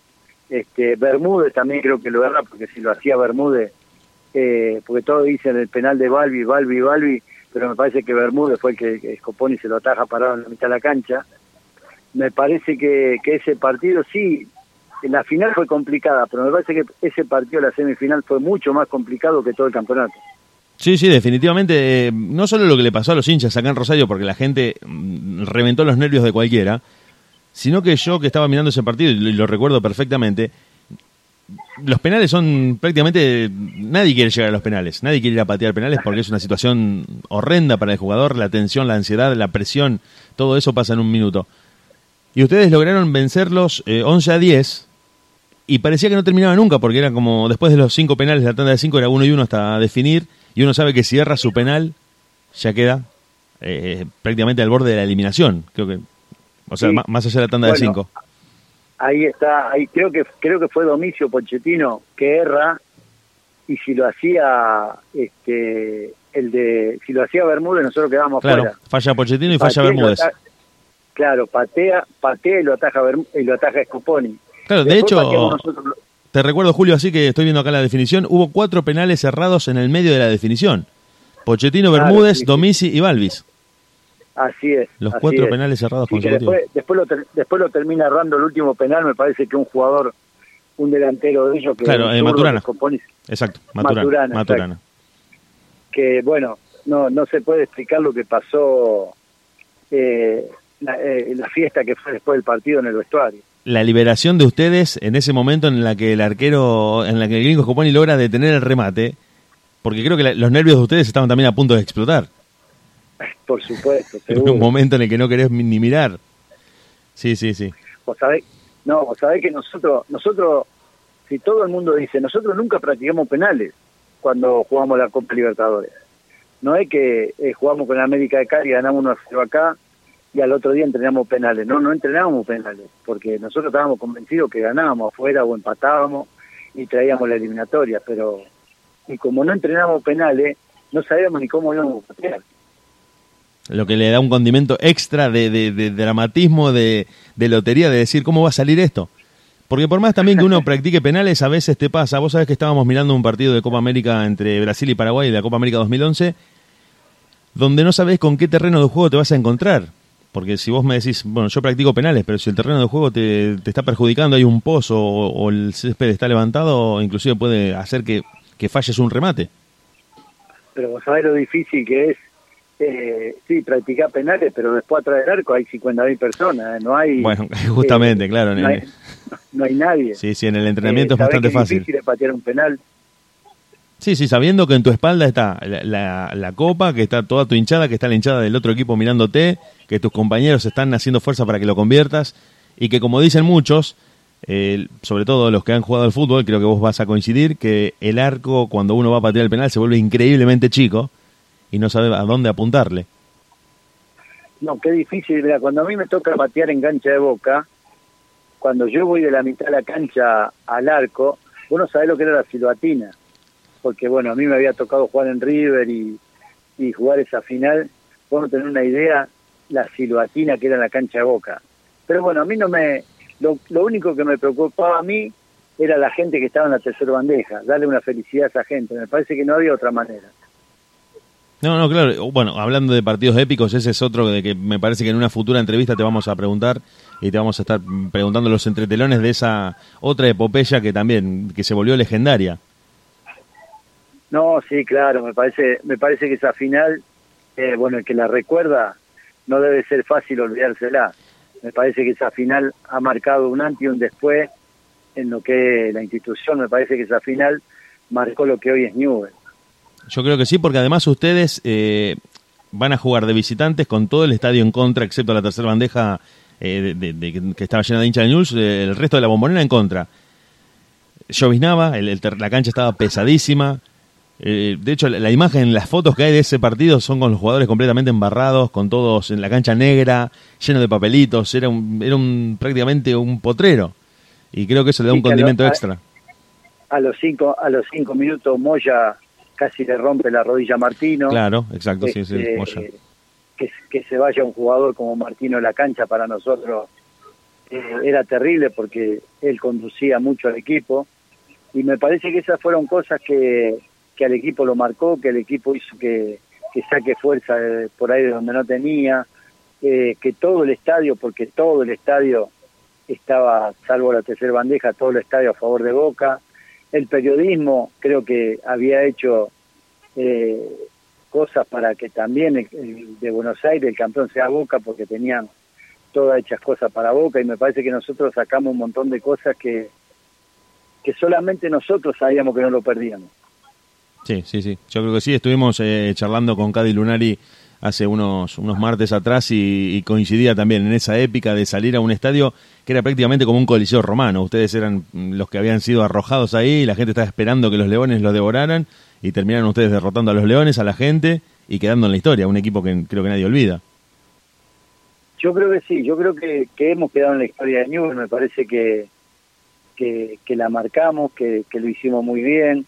Este, Bermúdez también creo que lo erra, porque si lo hacía Bermúdez, eh, porque todos dicen el penal de Balbi, Balbi, Balbi, pero me parece que Bermúdez fue el que, Scoponi se lo ataja parado en la mitad de la cancha. Me parece que, que ese partido sí, la final fue complicada, pero me parece que ese partido, la semifinal, fue mucho más complicado que todo el campeonato. Sí, sí, definitivamente. eh, no solo lo que le pasó a los hinchas acá en Rosario, porque la gente mm, reventó los nervios de cualquiera, sino que yo que estaba mirando ese partido, y lo, recuerdo perfectamente, los penales son prácticamente... Nadie quiere llegar a los penales, nadie quiere ir a patear penales porque es una situación horrenda para el jugador, la tensión, la ansiedad, la presión, todo eso pasa en un minuto. Y ustedes lograron vencerlos eh, 11 a 10 y parecía que no terminaba nunca porque era como después de los cinco penales, la tanda de cinco era uno y uno hasta definir y uno sabe que si erra su penal ya queda eh, prácticamente al borde de la eliminación. Creo que, o sea, Sí. más allá de la tanda de cinco. ahí está, ahí creo que creo que fue Domicio Pochettino que erra y si lo hacía este el de si lo hacía Bermúdez nosotros quedábamos Claro, afuera. falla Pochettino y falla y Bermúdez. Claro, patea, patea y lo ataja Bermú- y lo ataja Scoponi. Claro, de hecho, nosotros- te recuerdo, Julio, así que estoy viendo acá la definición, hubo cuatro penales cerrados en el medio de la definición. Pochettino, Claro, Bermúdez, sí, sí. Domici y Balvis. Así es. Los así cuatro es. penales cerrados Sí, consecutivos. después, después, lo ter- después lo termina errando el último penal, me parece que un jugador, un delantero de ellos que Claro, eh, Maturana. Exacto, Maturana. Maturana, Maturana. que bueno, no no se puede explicar lo que pasó eh, la, eh, la fiesta que fue después del partido en el vestuario. la liberación de ustedes en ese momento en la que el arquero, en la que el gringo Scoponi logra detener el remate, porque creo que la- los nervios de ustedes estaban también a punto de explotar. Por supuesto, En un momento en el que no querés ni mirar. Sí, sí, sí. Vos sabés, no, vos sabés que nosotros, nosotros, si todo el mundo dice, nosotros nunca practicamos penales cuando jugamos la Copa Libertadores. No es que eh, jugamos con la América de Cali, ganamos 1 a 0 acá y al otro día entrenamos penales. No, no entrenábamos penales, porque nosotros estábamos convencidos que ganábamos afuera o empatábamos y traíamos la eliminatoria, pero y como no entrenamos penales, no sabíamos ni cómo íbamos a patear. Lo que le da un condimento extra de, de- de dramatismo, de, de lotería, de decir cómo va a salir esto. Porque por más también que uno practique penales, a veces te pasa. Vos sabés que estábamos mirando un partido de Copa América entre Brasil y Paraguay, de la Copa América 2011, donde no sabés con qué terreno de juego te vas a encontrar. Porque si vos me decís, bueno, yo practico penales, pero si el terreno de juego te, te está perjudicando, hay un pozo o, o el césped está levantado, inclusive puede hacer que, que falles un remate. pero vos sabés lo difícil que es, eh, sí, practicar penales, pero después atrás del arco hay 50.000 personas, eh, no hay... Bueno, justamente, eh, claro. No hay, no hay nadie. Sí, sí, en el entrenamiento Eh, es sabés bastante que fácil. difícil es patear un penal. Sí, sí, sabiendo que en tu espalda está la, la- la copa, que está toda tu hinchada, que está la hinchada del otro equipo mirándote, que tus compañeros están haciendo fuerza para que lo conviertas y que como dicen muchos, eh, sobre todo los que han jugado al fútbol, creo que vos vas a coincidir, que el arco cuando uno va a patear el penal se vuelve increíblemente chico y no sabe a dónde apuntarle. No, qué difícil. Mira, cuando a mí me toca patear en cancha de boca, cuando yo voy de la mitad de la cancha al arco, uno sabe lo que era la silbatina. Porque, bueno, a mí me había tocado jugar en River y, y jugar esa final, podemos tener una idea la silbatina que era la cancha de Boca. Pero bueno, a mí no me... Lo, lo único que me preocupaba a mí era la gente que estaba en la tercera bandeja, darle una felicidad a esa gente. Me parece que no había otra manera. No, no, claro. Bueno, hablando de partidos épicos, ese es otro de que me parece que en una futura entrevista te vamos a preguntar y te vamos a estar preguntando los entretelones de esa otra epopeya que también, que se volvió legendaria. No, sí, claro, me parece, me parece que esa final, eh, bueno, el que la recuerda, no debe ser fácil olvidársela. Me parece que esa final ha marcado un antes y un después en lo que la institución. Me parece que esa final marcó lo que hoy es Newell. Yo creo que sí, porque además ustedes eh, van a jugar de visitantes con todo el estadio en contra, excepto la tercera bandeja eh, de, de- de- que estaba llena de hinchas de News, eh, el resto de la bombonera en contra. Lloviznaba, el- el la cancha estaba pesadísima. Eh, de hecho, la, la imagen, las fotos que hay de ese partido son con los jugadores completamente embarrados, con todos en la cancha negra, lleno de papelitos. Era, un, era un, prácticamente un potrero. Y creo que eso le da Sí, un condimento a- extra. A los cinco, a los cinco minutos Moya casi le rompe la rodilla a Martino. Claro, exacto, sí, sí, Este, Moya. que, que se vaya un jugador como Martino en la cancha para nosotros eh, era terrible porque él conducía mucho al equipo y me parece que esas fueron cosas que, que al equipo lo marcó, que el equipo hizo que, que saque fuerza de- por ahí de donde no tenía, eh, que todo el estadio, porque todo el estadio estaba, salvo la tercera bandeja, todo el estadio a favor de Boca. El periodismo creo que había hecho eh, cosas para que también el, de Buenos Aires el campeón sea Boca, porque tenían todas hechas cosas para Boca y me parece que nosotros sacamos un montón de cosas que, que solamente nosotros sabíamos que no lo perdíamos. Sí, sí, sí. Yo creo que sí. Estuvimos eh, charlando con Cady Lunari hace unos, unos martes atrás y, coincidía también en esa épica de salir a un estadio que era prácticamente como un coliseo romano. Ustedes eran los que habían sido arrojados ahí y la gente estaba esperando que los leones los devoraran y terminaron ustedes derrotando a los leones, a la gente y quedando en la historia. Un equipo que creo que nadie olvida. Yo creo que sí, yo creo que, que hemos quedado en la historia de Newell, me parece que, que, que la marcamos, que, que lo hicimos muy bien,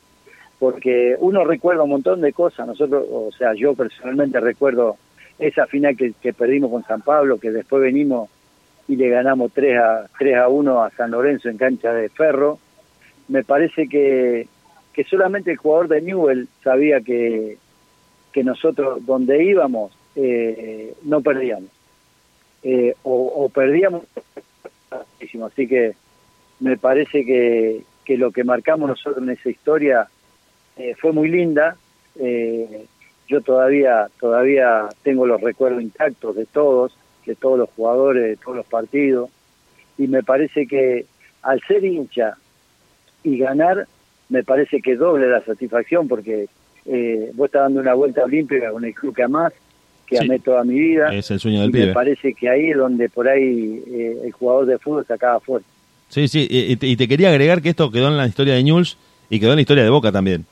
porque uno recuerda un montón de cosas, nosotros, o sea, yo personalmente recuerdo esa final que, que perdimos con San Pablo, que después venimos y le ganamos 3 a, 3 a 1 a San Lorenzo en cancha de ferro, me parece que, que solamente el jugador de Newell sabía que, que nosotros donde íbamos eh, no perdíamos. Eh, o, o perdíamos. Así que me parece que, que lo que marcamos nosotros en esa historia eh, fue muy linda. Eh, yo todavía todavía tengo los recuerdos intactos de todos, de todos los jugadores, de todos los partidos. Y me parece que al ser hincha y ganar, me parece que doble la satisfacción porque eh, vos estás dando una vuelta olímpica con el club que amás, que Sí. amé toda mi vida Es el sueño del y me pibe. parece que ahí es donde por ahí eh, el jugador de fútbol sacaba fuerza. Sí, sí, y, y te- y te quería agregar que esto quedó en la historia de Newell's y quedó en la historia de Boca también.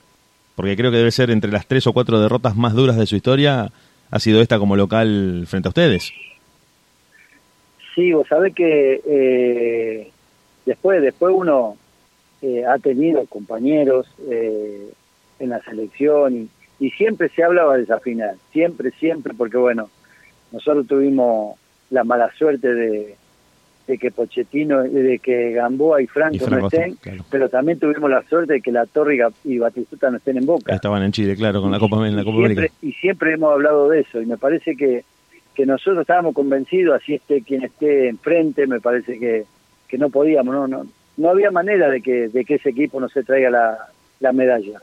Porque creo que debe ser entre las tres o cuatro derrotas más duras de su historia, ha sido esta como local frente a ustedes. Sí, vos sabés que eh, después, después uno eh, ha tenido compañeros eh, en la selección y, y siempre se hablaba de esa final, siempre, siempre, porque bueno, nosotros tuvimos la mala suerte de, de que Pochettino, de que Gamboa y Franco, Y Franco, no estén, claro. pero también tuvimos la suerte de que la Torre y Batistuta no estén en Boca. Estaban en Chile, claro, con la Copa, en la y Copa siempre, América. y siempre hemos hablado de eso y me parece que, que nosotros estábamos convencidos así esté quien esté enfrente me parece que, que no podíamos no no no había manera de que de que ese equipo no se traiga la, la medalla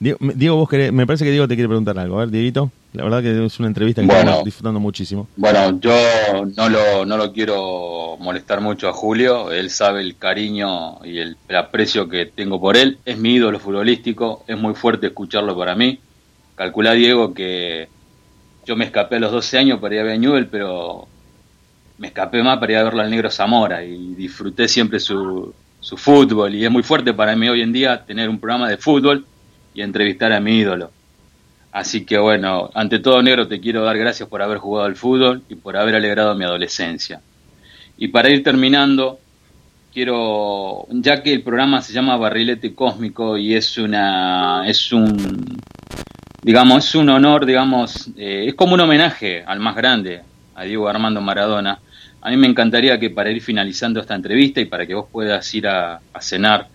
Diego, vos querés, me parece que Diego te quiere preguntar algo. A ver, Dieguito, la verdad que es una entrevista que Bueno. estamos disfrutando muchísimo. Bueno, yo no lo, no lo quiero molestar mucho a Julio, él sabe el cariño y el, el aprecio que tengo por él, es mi ídolo futbolístico, es muy fuerte escucharlo para mí. Calculá, Diego, que yo me escapé a los 12 años para ir a ver a Newell, pero me escapé más para ir a verlo al negro Zamora y disfruté siempre su, su fútbol y es muy fuerte para mí hoy en día tener un programa de fútbol y entrevistar a mi ídolo. Así que bueno, ante todo negro te quiero dar gracias por haber jugado al fútbol y por haber alegrado mi adolescencia. Y para ir terminando, quiero, ya que el programa se llama Barrilete Cósmico y es una, es un, digamos, es un honor, digamos, eh, es como un homenaje al más grande, a Diego Armando Maradona. A mí me encantaría que para ir finalizando esta entrevista y para que vos puedas ir a, a cenar,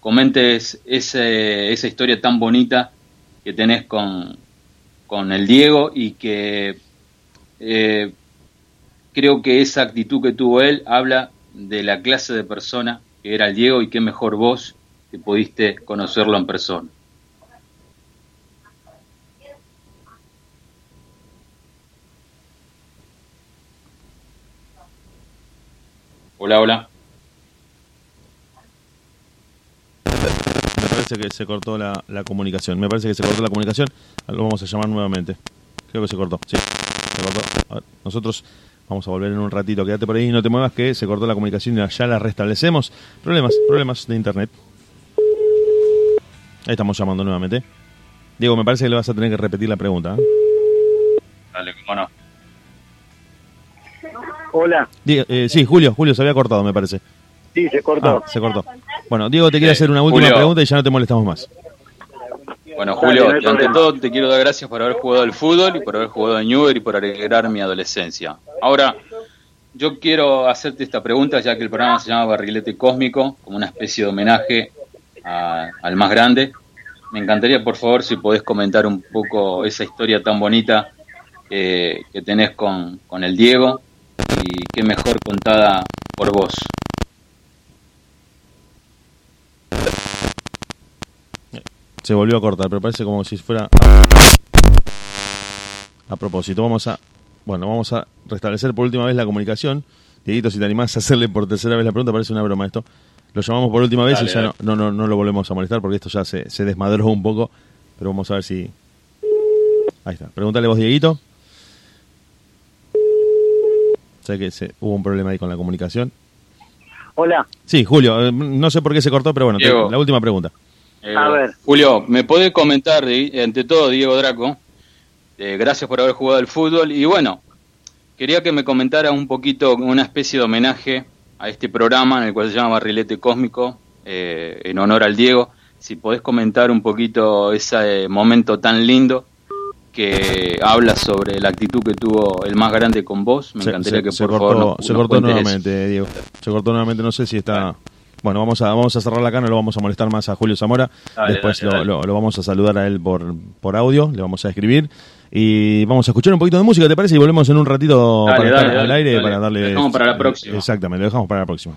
comentes ese, esa historia tan bonita que tenés con, con el Diego y que eh, creo que esa actitud que tuvo él habla de la clase de persona que era el Diego y qué mejor vos que pudiste conocerlo en persona. Hola, hola. Me parece que se cortó la, la comunicación. Me parece que se cortó la comunicación. Lo vamos a llamar nuevamente. Creo que se cortó. Sí, se cortó. A ver, nosotros vamos a volver en un ratito. Quédate por ahí, no te muevas, que se cortó la comunicación y ya la restablecemos. Problemas, problemas de internet. Ahí estamos llamando nuevamente. Diego, me parece que le vas a tener que repetir la pregunta. ¿eh? Dale, cómo no. Hola. Diego, eh, sí, Julio, Julio se había cortado, me parece. Sí, se cortó. Ah, se cortó. Bueno, Diego te quiere hacer una última Julio. pregunta y ya no te molestamos más. Bueno, Dale, Julio, no ante todo te quiero dar gracias por haber jugado al fútbol y por haber jugado en Newell y por alegrar mi adolescencia. Ahora, yo quiero hacerte esta pregunta, ya que el programa se llama Barrilete Cósmico, como una especie de homenaje a- al más grande. Me encantaría, por favor, si podés comentar un poco esa historia tan bonita eh, que tenés con, con el Diego y qué mejor contada por vos. Se volvió a cortar, pero parece como si fuera a propósito. Vamos a, bueno, vamos a restablecer por última vez la comunicación. Dieguito, si te animás a hacerle por tercera vez la pregunta, parece una broma esto. Lo llamamos por última vez Dale, y ya no, no, no, no lo volvemos a molestar porque esto ya se, se desmadró un poco. Pero vamos a ver si. Ahí está. Pregúntale vos, Dieguito. Sé que se, hubo un problema ahí con la comunicación. Hola. Sí, Julio, eh, no sé por qué se cortó, pero bueno, te- la última pregunta. Eh, A ver. Julio, ¿me podés comentar, de- ante todo, Diego Draco? eh, gracias por haber jugado al fútbol. Y bueno, quería que me comentara un poquito, una especie de homenaje a este programa en el cual se llama Barrilete Cósmico, eh, en honor al Diego. Si podés comentar un poquito ese eh, momento tan lindo que habla sobre la actitud que tuvo el más grande con vos, me Se- encantaría se- que se por cortó, favor nos- se nos cortó eso. nuevamente, Diego. Se cortó nuevamente, no sé si está... Bueno, vamos a vamos a cerrar la cana, no lo vamos a molestar más a Julio Zamora. Dale, Después dale, lo, dale. lo- lo vamos a saludar a él por, por audio, le vamos a escribir. Y vamos a escuchar un poquito de música, ¿te parece? Y volvemos en un ratito para estar al aire, para darle... Lo dejamos para la próxima. Exactamente, lo dejamos para la próxima.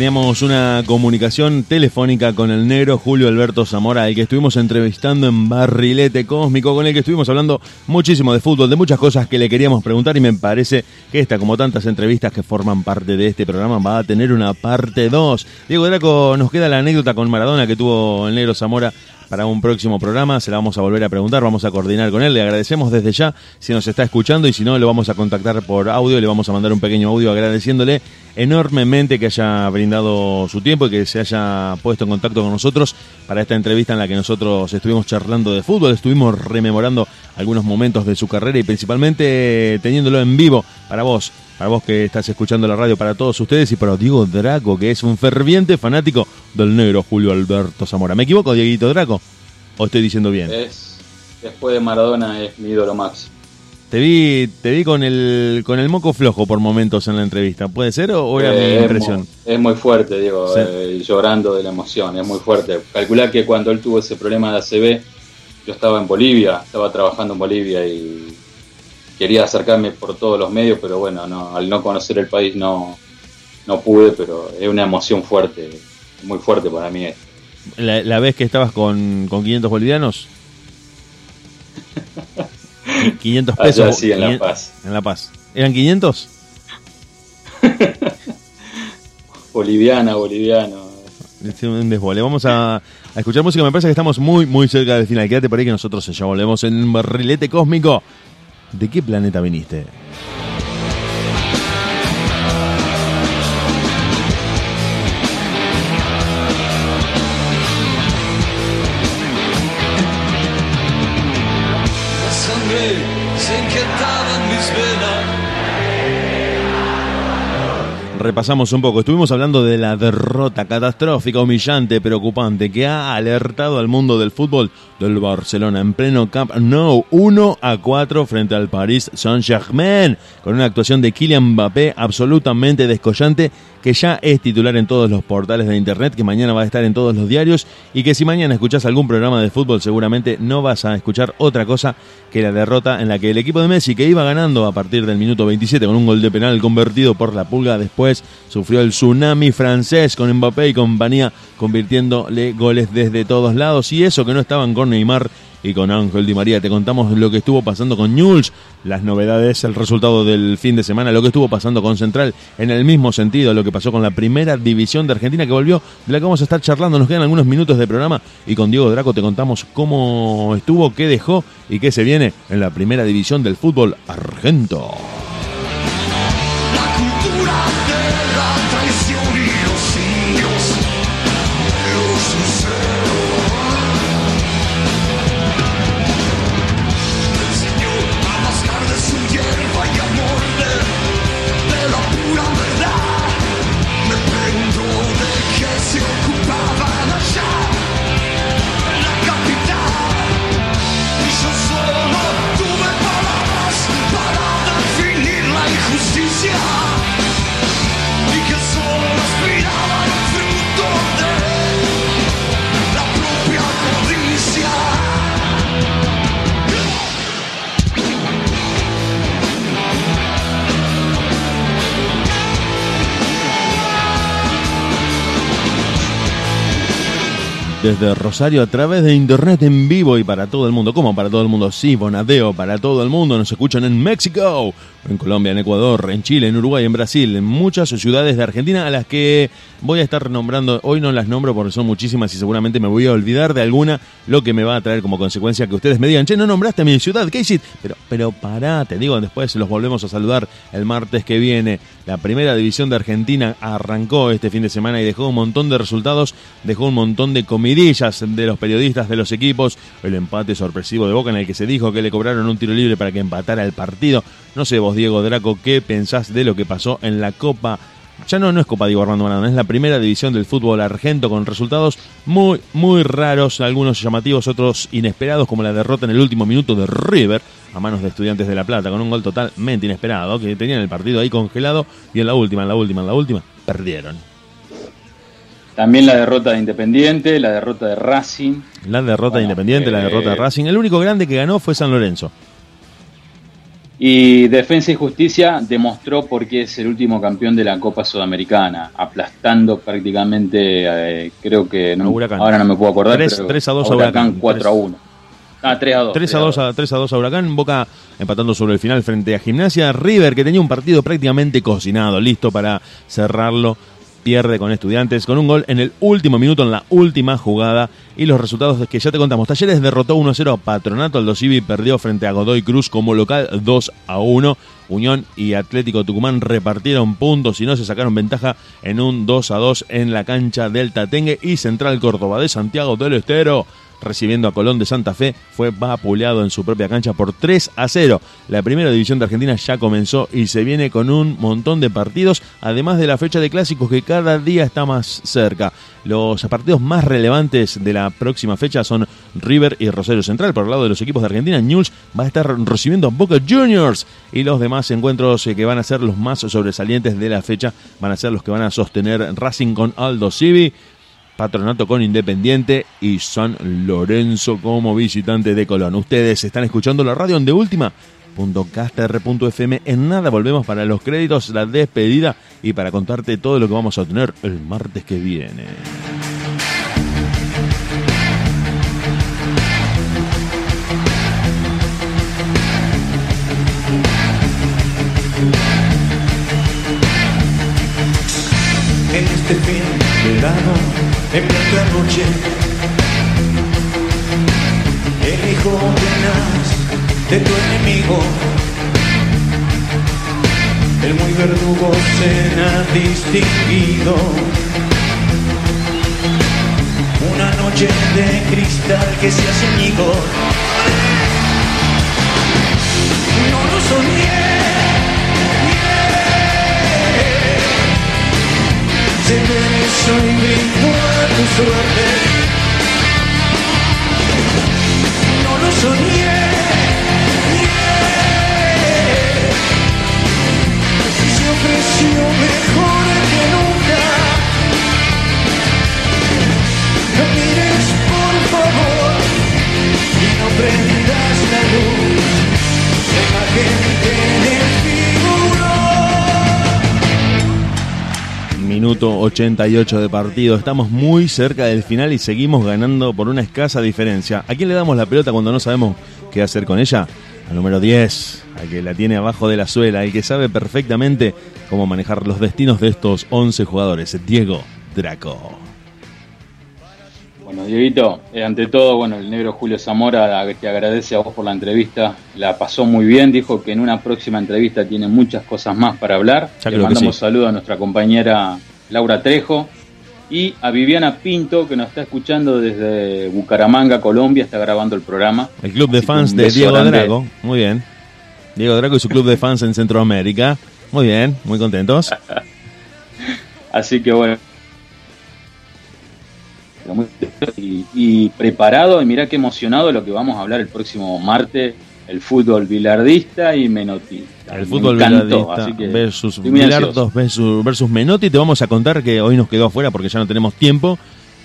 Teníamos una comunicación telefónica con el negro Julio Alberto Zamora, el que estuvimos entrevistando en Barrilete Cósmico, con el que estuvimos hablando muchísimo de fútbol, de muchas cosas que le queríamos preguntar y me parece que esta, como tantas entrevistas que forman parte de este programa, va a tener una parte 2. Diego Draco, nos queda la anécdota con Maradona que tuvo el negro Zamora para un próximo programa, se la vamos a volver a preguntar, vamos a coordinar con él, le agradecemos desde ya si nos está escuchando y si no, lo vamos a contactar por audio, le vamos a mandar un pequeño audio agradeciéndole enormemente que haya brindado su tiempo y que se haya puesto en contacto con nosotros para esta entrevista en la que nosotros estuvimos charlando de fútbol, estuvimos rememorando algunos momentos de su carrera y principalmente teniéndolo en vivo para vos para vos que estás escuchando la radio, para todos ustedes y para Diego Draco, que es un ferviente fanático del negro Julio Alberto Zamora. ¿Me equivoco, Dieguito Draco? ¿O estoy diciendo bien? Es, después de Maradona es mi ídolo máximo. Te vi, te vi con el con el moco flojo por momentos en la entrevista. ¿Puede ser o, era Eh, mi es impresión? muy- Es muy fuerte, digo, Sí. eh, llorando de la emoción, es muy fuerte. Calculá que cuando él tuvo ese problema de ACV, yo estaba en Bolivia, estaba trabajando en Bolivia y quería acercarme por todos los medios, pero bueno, no, al no conocer el país no, no pude, pero es una emoción fuerte, muy fuerte para mí. La, la vez que estabas con, con 500 bolivianos. Qui- 500 Allá pesos. sí, en La 500 Paz. En La Paz. ¿Eran 500? Boliviana, boliviano. Es un desbole. Vamos a, a escuchar música. Me parece que estamos muy, muy cerca del final. Quédate por ahí que nosotros ya volvemos en un barrilete cósmico. ¿De qué planeta viniste? La sangre se inquietaba en mis venas. Repasamos un poco. Estuvimos hablando de la derrota catastrófica, humillante, preocupante que ha alertado al mundo del fútbol del Barcelona en pleno Camp Nou 1 a 4 frente al Paris Saint-Germain con una actuación de Kylian Mbappé absolutamente descollante que ya es titular en todos los portales de internet, que mañana va a estar en todos los diarios y que si mañana escuchás algún programa de fútbol seguramente no vas a escuchar otra cosa que la derrota en la que el equipo de Messi, que iba ganando a partir del minuto 27 con un gol de penal convertido por la pulga, después sufrió el tsunami francés con Mbappé y compañía convirtiéndole goles desde todos lados y eso que no estaban con Neymar y con Ángel Di María. Te contamos lo que estuvo pasando con Newell's, las novedades, el resultado del fin de semana, lo que estuvo pasando con Central, en el mismo sentido, lo que pasó con la primera división de Argentina que volvió, de la que vamos a estar charlando. Nos quedan algunos minutos de programa y con Diego Draco te contamos cómo estuvo, qué dejó y qué se viene en la primera división del fútbol argento. Desde Rosario a través de internet en vivo y para todo el mundo. ¿Cómo para todo el mundo? Sí, Bonadeo, para todo el mundo. Nos escuchan en México, en Colombia, en Ecuador, en Chile, en Uruguay, en Brasil, en muchas ciudades de Argentina a las que voy a estar nombrando. Hoy no las nombro porque son muchísimas y seguramente me voy a olvidar de alguna, lo que me va a traer como consecuencia que ustedes me digan, che, no nombraste mi ciudad, ¿qué hiciste? Pero, pero pará, te digo, después los volvemos a saludar el martes que viene. La primera división de Argentina arrancó este fin de semana y dejó un montón de resultados, dejó un montón de comidillas de los periodistas de los equipos, el empate sorpresivo de Boca en el que se dijo que le cobraron un tiro libre para que empatara el partido. No sé vos, Diego Draco, ¿qué pensás de lo que pasó en la Copa? Ya no, no es Copa Diego Armando Maradona, es la primera división del fútbol argento con resultados muy, muy raros, algunos llamativos, otros inesperados, como la derrota en el último minuto de River a manos de Estudiantes de La Plata, con un gol totalmente inesperado, que tenían el partido ahí congelado y en la última, en la última, en la última, perdieron. También la derrota de Independiente, la derrota de Racing. La derrota de Independiente, la eh, derrota de Racing. El único grande que ganó fue San Lorenzo. Y Defensa y Justicia demostró por qué es el último campeón de la Copa Sudamericana, aplastando prácticamente, eh, creo que, no- Huracán. ahora no me puedo acordar, Tres- pero tres a dos a Huracán. 4 a 1. Ah, 3 a 2. 3 a 2 a, 3 a 2 a Huracán, Boca empatando sobre el final frente a Gimnasia. River, que tenía un partido prácticamente cocinado, listo para cerrarlo, pierde con estudiantes, con un gol en el último minuto, en la última jugada. Y los resultados que ya te contamos. Talleres derrotó 1 a 0 a Patronato, Aldo Civi perdió frente a Godoy Cruz como local 2 a 1. Unión y Atlético Tucumán repartieron puntos y no se sacaron ventaja en un 2 a 2 en la cancha del Tatengue y Central Córdoba de Santiago del Estero recibiendo a Colón de Santa Fe, fue vapuleado en su propia cancha por 3 a 0. La primera división de Argentina ya comenzó y se viene con un montón de partidos, además de la fecha de clásicos que cada día está más cerca. Los partidos más relevantes de la próxima fecha son River y Rosario Central. Por el lado de los equipos de Argentina, News va a estar recibiendo a Boca Juniors y los demás encuentros eh, que van a ser los más sobresalientes de la fecha van a ser los que van a sostener Racing con Aldo Civi. Patronato con Independiente y San Lorenzo como visitante de Colón. Ustedes están escuchando la radio en de última. .caster.fm en nada volvemos para los créditos, la despedida y para contarte todo lo que vamos a tener el martes que viene. En fin de verano, en plena noche. El hijo tenaz de tu enemigo, el muy verdugo cena distinguido. Una noche de cristal que se hace añigo. No lo soñé. Me soy a tu suerte. No lo soñé. yeah. Se ofreció mejor que nunca. No mires por favor y no prendas la luz. La imagen que Minuto 88 de partido. Estamos muy cerca del final y seguimos ganando por una escasa diferencia. ¿A quién le damos la pelota cuando no sabemos qué hacer con ella? Al número 10, al que la tiene abajo de la suela, el que sabe perfectamente cómo manejar los destinos de estos 11 jugadores, Diego Draco. Bueno, Dieguito, eh, ante todo, bueno, el negro Julio Zamora te agradece a vos por la entrevista. La pasó muy bien, dijo que en una próxima entrevista tiene muchas cosas más para hablar. Ya Le mandamos sí. saludos a nuestra compañera Laura Trejo y a Viviana Pinto, que nos está escuchando desde Bucaramanga, Colombia, está grabando el programa. El club de Así fans de Diego grande. Draco. Muy bien. Diego Draco y su club de fans en Centroamérica. Muy bien, muy contentos. Así que bueno. Muy- Y, y preparado, y mirá qué emocionado lo que vamos a hablar el próximo martes, el fútbol bilardista y menotista. El Me fútbol encantó, bilardista versus. Bilardos versus, versus Menotti. Te vamos a contar que hoy nos quedó afuera porque ya no tenemos tiempo.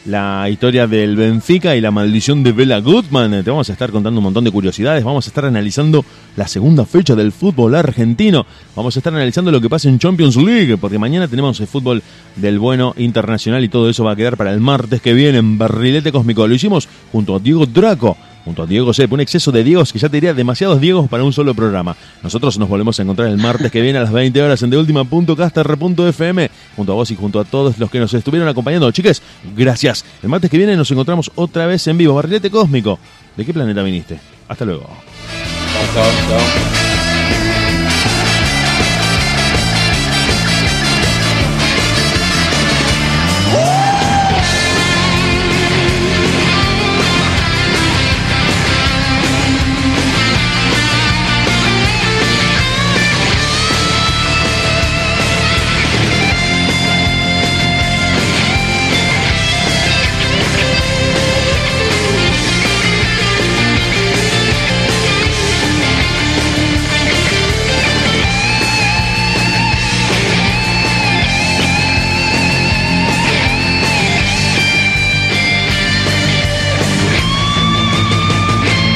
La historia del Benfica y la maldición de Bela Goodman. Te vamos a estar contando un montón de curiosidades. Vamos a estar analizando la segunda fecha del fútbol argentino. Vamos a estar analizando lo que pasa en Champions League. Porque mañana tenemos el fútbol del bueno internacional y todo eso va a quedar para el martes que viene en Barrilete Cósmico. Lo hicimos junto a Diego Draco junto a Diego Sepp, un exceso de Diegos que ya te diría demasiados Diegos para un solo programa. Nosotros nos volvemos a encontrar el martes que viene a las 20 horas en deultima.caster.fm, junto a vos y junto a todos los que nos estuvieron acompañando. Chiques, gracias. El martes que viene nos encontramos otra vez en vivo. Barrilete Cósmico. ¿De qué planeta viniste? Hasta luego.